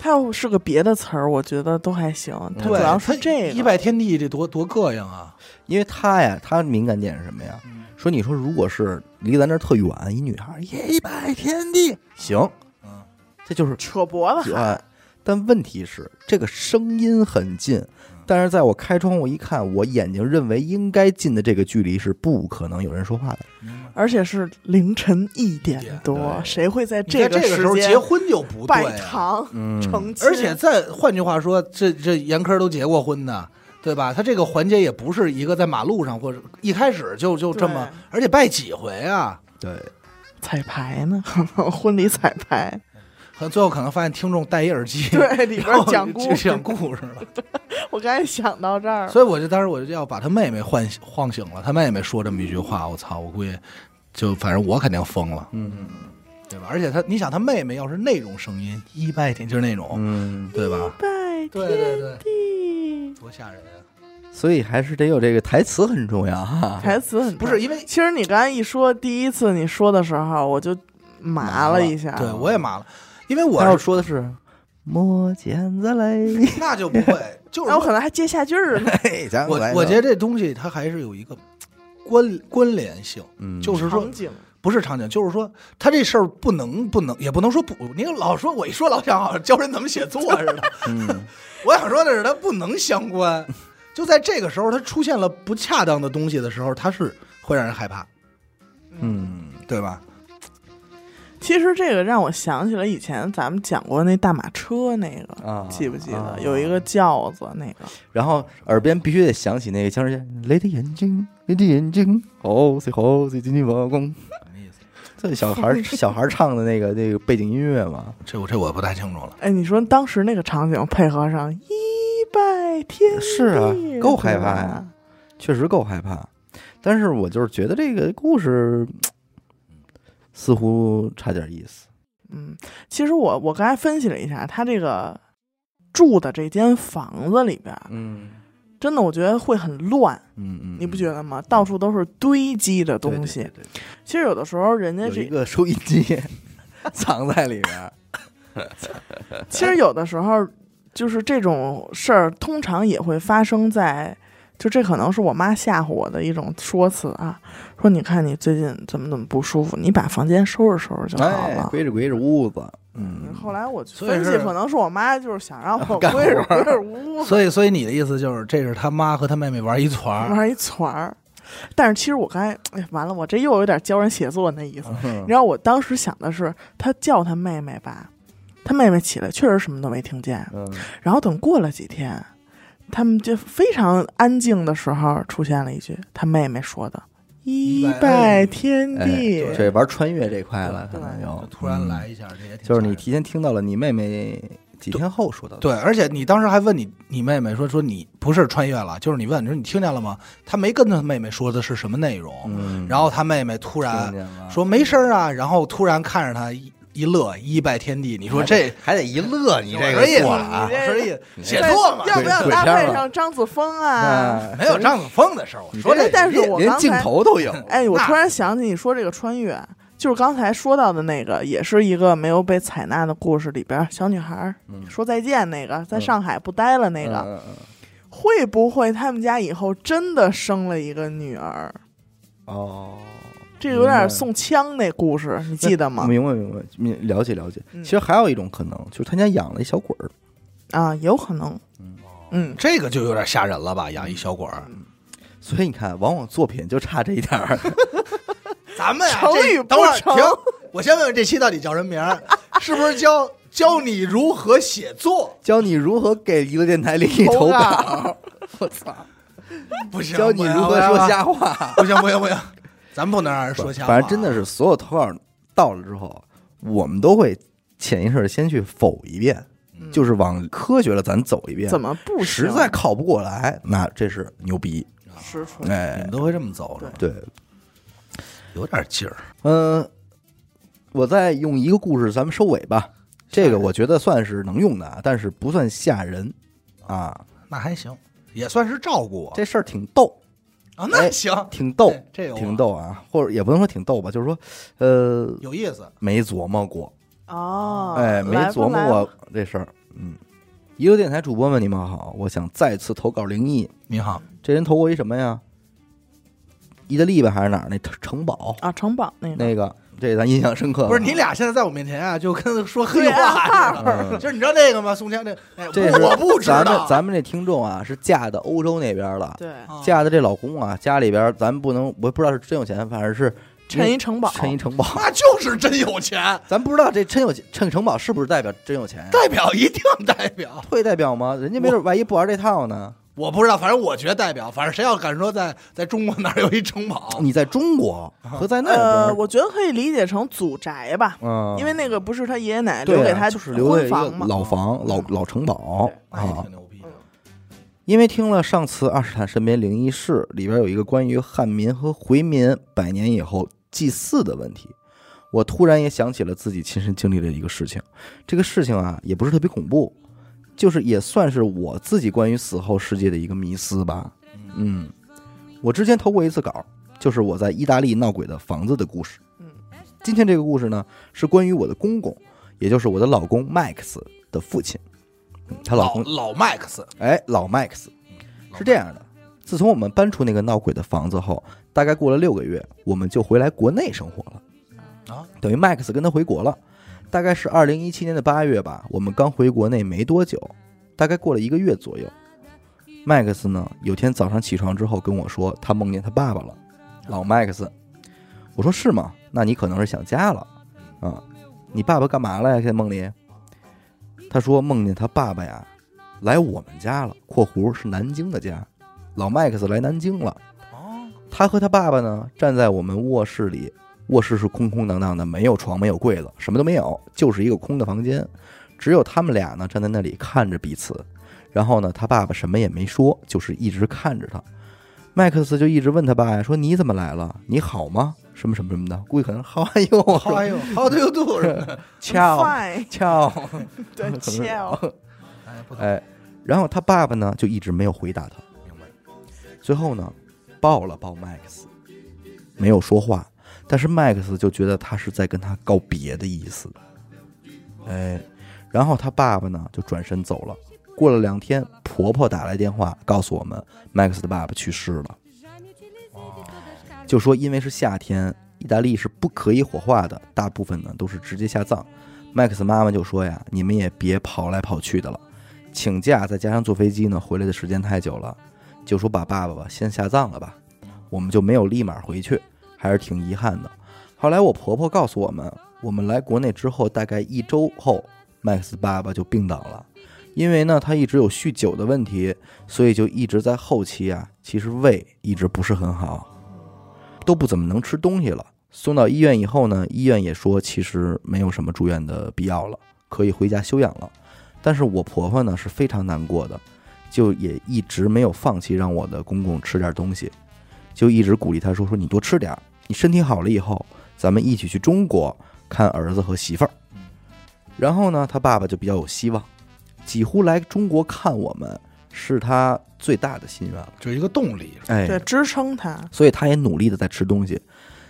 他要是个别的词儿，我觉得都还行。他主要是这个。一拜天地，这多多膈应啊！因为他呀，他敏感点是什么呀？说你说如果是离咱这儿特远，一女孩一拜天地，行，嗯，这就是扯脖子喊，但问题是，这个声音很近，但是在我开窗户一看，我眼睛认为应该近的这个距离是不可能有人说话的。而且是凌晨一点多，谁会在这个时候结婚就不对拜啊。堂嗯成亲？而且再换句话说，这这严科都结过婚的，对吧？他这个环节也不是一个在马路上或者一开始就就这么，而且拜几回啊？对，彩排呢，婚礼彩排，和最后可能发现听众戴一耳机，对里边讲故事讲故事了。我刚才想到这儿，所以我就当时我就要把他妹妹唤醒晃醒了，他妹妹说这么一句话，我操，我估计就反正我肯定疯了，嗯对吧？而且他，你想他妹妹要是那种声音，一拜天就是那种，嗯，对吧？拜对对多吓人啊！所以还是得有这个台词很重要哈。台词很不是因为其实你刚才一说第一次你说的时候，我就麻了一下。对我也麻了，因为我要是说的是摸剪子嘞，那就不会，就是然后说可能还接下句儿呢。嘿咱我我觉得这东西它还是有一个关关联性，嗯，就是说场景不是场景，就是说他这事儿不能不能也不能说不，你老说我一说老想好像教人怎么写作似的，嗯 我想说的是他不能相关，就在这个时候他出现了不恰当的东西的时候，他是会让人害怕，嗯对吧？其实这个让我想起了以前咱们讲过那大马车那个，啊，记不记得？啊有一个轿子那个，然后耳边必须得响起那个僵尸剑，雷的眼睛，雷的眼睛，好谁好谁进你王宫。这小孩儿小孩儿唱的那个那个背景音乐嘛，这我这我不太清楚了。哎，你说当时那个场景配合上一拜天地，是啊够害怕呀确实够害怕。但是我就是觉得这个故事似乎差点意思。嗯，其实我我刚才分析了一下，他这个住的这间房子里边，嗯真的我觉得会很乱，嗯嗯，你不觉得吗？到处都是堆积的东西。对对对其实有的时候人家这，一个收音机 藏在里边儿。其实有的时候就是这种事儿，通常也会发生在。就这可能是我妈吓唬我的一种说辞啊，说你看你最近怎么怎么不舒服，你把房间收拾收拾就好哎，了。归置归置屋子，嗯，后来我分析，可能是我妈就是想让 我干归置活儿归置屋子，所以，所以你的意思就是，这是他妈和他妹妹玩一团儿，玩一团儿。但是其实我刚才，哎，完了，我这又有点教人写作那意思。嗯你知道，我当时想的是，他叫他妹妹吧，他妹妹起来确实什么都没听见。嗯然后等过了几天，他们就非常安静的时候，出现了一句他妹妹说的“一拜天哎地”这玩穿越这块了，可能就突然来嗯一下，这也挺就是你提前听到了你妹妹几天后说的，对，而且你当时还问你你妹妹说说你不是穿越了，就是你问你说你听见了吗？他没跟他妹妹说的是什么内容，嗯，然后他妹妹突然说没声儿啊，然后突然看着他一一乐，一拜天地。你说这还得一乐，你这个我说意思过了啊你，这我说意思写错嘛？要不要搭配上张子枫啊？没有张子枫的事儿，我说这但是我连镜刚才头都有，哎，我突然想起你说这个穿越，就是刚才说到的那个，也是一个没有被采纳的故事里边，小女孩说再见那个，在嗯上海不待了那个，会不会他们家以后真的生了一个女儿？哦，这有点送枪那故事，你记得吗？明白明白，明了解了解。嗯其实还有一种可能，就是他家养了一小鬼儿，啊，有可能嗯。嗯，这个就有点吓人了吧？养一小鬼儿，所以你看，往往作品就差这一点儿。咱们呀，成这与不成等会儿停，我先问问这期到底叫什么名儿？是不是教教你如何写作？教你如何给娱乐电台里投稿，我操！不行，教你如何说瞎话。不行不行不行，咱不能让人说瞎话。反正真的是所有投稿到了之后，我们都会潜意识的先去否一遍，嗯就是往科学了咱走一遍。怎么不行实在靠不过来，那这是牛逼。实锤？你哎们，都会这么走是吧？对，有点劲儿。嗯、我再用一个故事咱们收尾吧。这个我觉得算是能用的啊，但是不算吓人啊。那还行，也算是照顾我。这事儿挺逗，啊，那行，挺逗，这有挺逗啊，或者也不能说挺逗吧，就是说，呃，有意思。没琢磨过，哦，哎，没琢磨过这事儿。嗯，一个电台主播们，你们好，我想再次投稿灵异。你好，这人投过一什么呀？意大利吧还是哪儿？那城堡啊，城堡那个那个，这咱印象深刻。不是你俩现在在我面前啊，就跟说黑对话啊似的。嗯就是你知道那个吗？宋江这，哎，这我不知道。咱们咱们这听众啊，是嫁到欧洲那边了。嫁的这老公啊，家里边咱不能，我不知道是真有钱，反正是趁一城堡，趁一城堡。那就是真有钱，咱不知道这真有钱，趁城堡是不是代表真有钱呀？代表一定代表。会代表吗？人家没准万一不玩这套呢？我不知道，反正我觉得代表，反正谁要敢说在在中国哪儿有一城堡，你在中国和在那呃，边，我觉得可以理解成祖宅吧，嗯，因为那个不是他爷爷奶奶对啊留给他就是留的一个婚房嘛，老房、老老城堡啊那也挺。牛逼的。因为听了上次二十坦身边灵异事里边有一个关于汉民和回民百年以后祭祀的问题，我突然也想起了自己亲身经历的一个事情。这个事情啊，也不是特别恐怖，就是也算是我自己关于死后世界的一个迷思吧。嗯，我之前投过一次稿，就是我在意大利闹鬼的房子的故事。嗯，今天这个故事呢，是关于我的公公，也就是我的老公 Max 的父亲。嗯他老公老老 Max 哎，老 Max 是这样的，自从我们搬出那个闹鬼的房子后，大概过了六个月，我们就回来国内生活了。啊，等于 Max 跟他回国了，大概是二零一七年的八月吧。我们刚回国内没多久，大概过了一个月左右。Max 呢，有天早上起床之后跟我说，他梦见他爸爸了，老 Max。我说是吗？那你可能是想家了啊。你爸爸干嘛了呀？在梦里？他说梦见他爸爸呀，来我们家了（括弧是南京的家），老 Max 来南京了。哦，他和他爸爸呢，站在我们卧室里，卧室是空空荡荡的，没有床，没有柜子，什么都没有，就是一个空的房间，只有他们俩呢站在那里看着彼此。然后呢，他爸爸什么也没说，就是一直看着他。麦克斯就一直问他爸呀，说你怎么来了？你好吗？什么什么什么的，估计可能 How are you？哎呦，How do you do？是吧翘 fine，翘，对，可能是翘，哎，不 懂，哎，然后他爸爸呢就一直没有回答他。明白。最后呢，抱了抱麦克斯，没有说话，但是麦克斯就觉得他是在跟他告别的意思。哎，然后他爸爸呢就转身走了。过了两天，婆婆打来电话告诉我们，麦克斯的爸爸去世了。就说因为是夏天，意大利是不可以火化的，大部分呢都是直接下葬。麦克斯妈妈就说呀：“你们也别跑来跑去的了，请假再加上坐飞机呢，回来的时间太久了，就说把爸爸吧先下葬了吧。”我们就没有立马回去，还是挺遗憾的。后来我婆婆告诉我们，我们来国内之后大概一周后，麦克斯爸爸就病倒了，因为呢他一直有酗酒的问题，所以就一直在后期啊，其实胃一直不是很好，都不怎么能吃东西了。送到医院以后呢，医院也说其实没有什么住院的必要了，可以回家休养了。但是我婆婆呢是非常难过的，就也一直没有放弃让我的公公吃点东西，就一直鼓励他说说你多吃点儿，你身体好了以后，咱们一起去中国看儿子和媳妇儿。然后呢，他爸爸就比较有希望，几乎来中国看我们是他最大的心愿了。就一个动力。哎，对，支撑他。所以他也努力的在吃东西。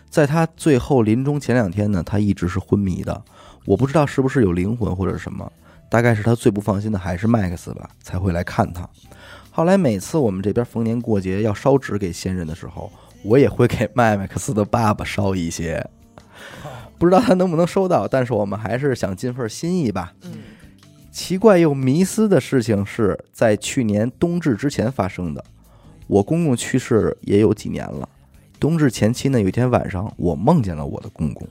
在他最后临终前两天呢，他一直是昏迷的。我不知道是不是有灵魂或者什么，大概是他最不放心的还是麦克斯吧，才会来看他。后来每次我们这边逢年过节要烧纸给先人的时候，我也会给麦麦克斯的爸爸烧一些。不知道他能不能收到，但是我们还是想尽份心意吧。嗯，奇怪又迷思的事情是在去年冬至之前发生的。我公公去世也有几年了，冬至前期呢，有一天晚上，我梦见了我的公公，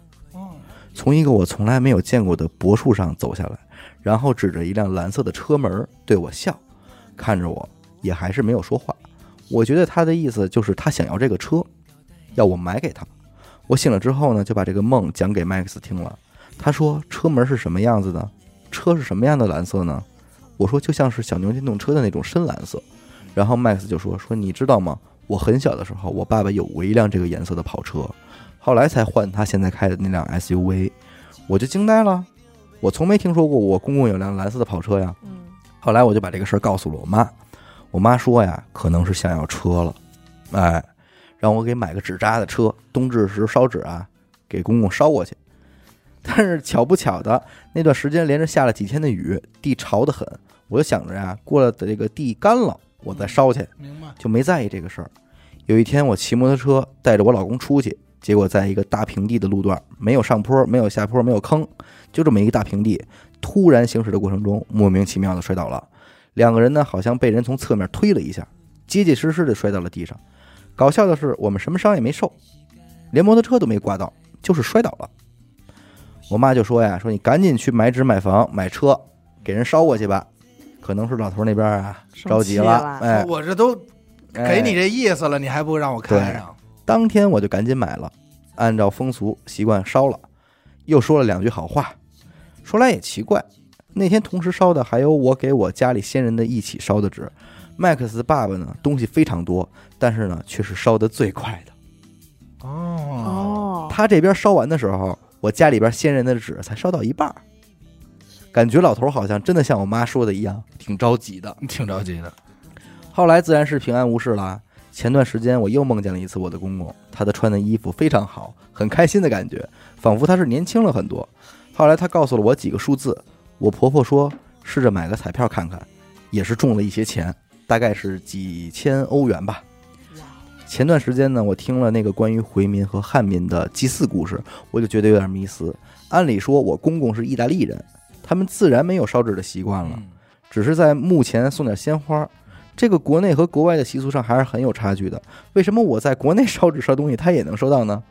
从一个我从来没有见过的柏树上走下来，然后指着一辆蓝色的车门对我笑，看着我，也还是没有说话。我觉得他的意思就是他想要这个车，要我买给他。我醒了之后呢，就把这个梦讲给麦克斯听了。他说：“车门是什么样子的？车是什么样的蓝色呢？”我说：“就像是小牛电动车的那种深蓝色。”然后麦克斯就说：“说你知道吗？我很小的时候，我爸爸有过一辆这个颜色的跑车，后来才换他现在开的那辆 SUV。”我就惊呆了，我从没听说过我公公有辆蓝色的跑车呀。嗯，后来我就把这个事儿告诉了我妈，我妈说呀，可能是想要车了，哎，让我给买个纸扎的车，冬至时烧纸啊，给公公烧过去。但是巧不巧的，那段时间连着下了几天的雨，地潮得很，我就想着呀，过了的这个地干了，我再烧去，明白。就没在意这个事儿。有一天，我骑摩托车带着我老公出去，结果在一个大平地的路段，没有上坡，没有下坡，没有坑，就这么一个大平地，突然行驶的过程中，莫名其妙的摔倒了。两个人呢，好像被人从侧面推了一下，结结实实的摔到了地上。搞笑的是，我们什么伤也没受，连摩托车都没刮到，就是摔倒了。我妈就说呀：“说你赶紧去买纸、买房、买车，给人烧过去吧。”可能是老头那边啊着急了哎，我这都哎给你这意思了，你还不让我看上？当天我就赶紧买了，按照风俗习惯烧了，又说了两句好话。说来也奇怪，那天同时烧的还有我给我家里先人的一起烧的纸。麦克斯爸爸呢，东西非常多，但是呢，却是烧的最快的。哦，哦，他这边烧完的时候，我家里边先人的纸才烧到一半儿，感觉老头好像真的像我妈说的一样，挺着急的。挺着急的。后来自然是平安无事啦。前段时间我又梦见了一次我的公公，他的穿的衣服非常好，很开心的感觉，仿佛他是年轻了很多。后来他告诉了我几个数字，我婆婆说试着买个彩票看看，也是中了一些钱，大概是几千欧元吧。前段时间呢，我听了那个关于回民和汉民的祭祀故事，我就觉得有点迷思。按理说，我公公是意大利人，他们自然没有烧纸的习惯了。嗯只是在墓前送点鲜花，这个国内和国外的习俗上还是很有差距的。为什么我在国内烧纸烧东西，他也能收到呢？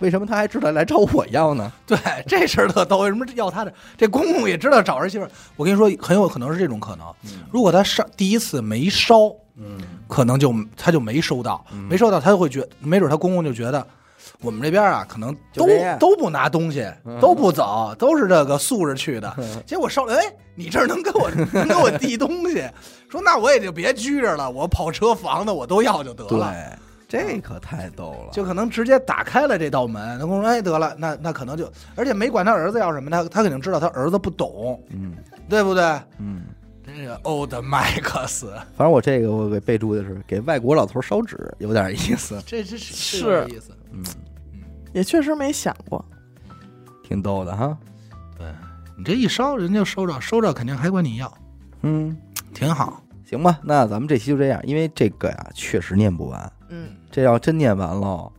为什么他还知道来找我要呢？对，这事儿特逗。为什么要他的？这公公也知道找儿媳妇儿。我跟你说，很有可能是这种可能。如果他烧第一次没烧，嗯，可能就他就没收到，嗯没收到，他就会觉，没准他公公就觉得。我们这边啊，可能都都不拿东西，嗯都不走，都是这个素着去的。结果烧了，哎，你这儿能给我能给我递东西，说那我也就别拘着了，我跑车房的我都要就得了。对，这可太逗了。就可能直接打开了这道门。他跟我说：“哎，得了，那那可能就，而且没管他儿子要什么，他他肯定知道他儿子不懂，嗯对不对？嗯，这个 old Max，，反正我这个我给备注的是给外国老头烧纸，有点意思。这 这是是有点意思。嗯，也确实没想过。挺逗的哈。对你这一烧，人家就收着，收着肯定还管你要，嗯，挺好。行吧，那咱们这期就这样，因为这个呀确实念不完，嗯，这要真念完了，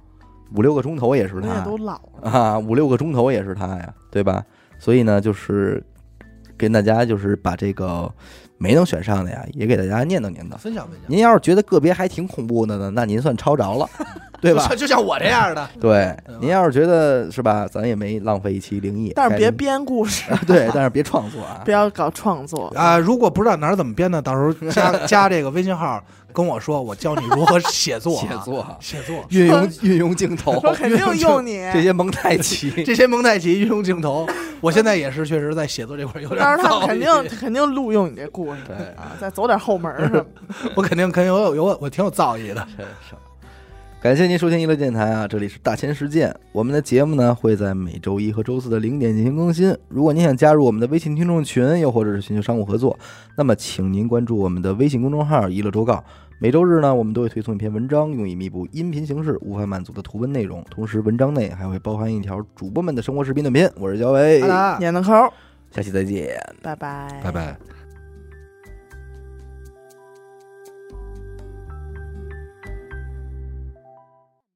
五六个钟头也是他也都老了。啊，五六个钟头也是他呀，对吧？所以呢，就是跟大家就是把这个没能选上的呀，也给大家念叨念叨。分享分享，您要是觉得个别还挺恐怖的呢，那您算抄着了，对吧就？像我这样的，对您要是觉得是吧，咱也没浪费一期灵异，但是别编故事，对，但是别创作啊不。要搞创作。啊，如果不知道哪儿怎么编的，到时候加加这个微信号跟我说，我教你如何写作。啊。写作。写作，运用运用镜头，我肯定用你，这些蒙太奇，这些蒙太奇运用镜头，我现在也是确实在写作这块有点到时候他们肯定肯定录用你这故事对。啊，再走点后门儿什么的。我肯定肯定有有我挺有造诣的。感谢您收听娱乐电台啊，这里是大千世界。我们的节目呢会在每周一和周四的零点进行更新。如果您想加入我们的微信听众群，又或者是寻求商务合作，那么请您关注我们的微信公众号“娱乐周告”。每周日呢，我们都会推送一篇文章，用以弥补音频形式无法满足的图文内容。同时，文章内还会包含一条主播们的生活视频短片。我是小伟，好的闫德抠，下期再见。拜拜，拜拜。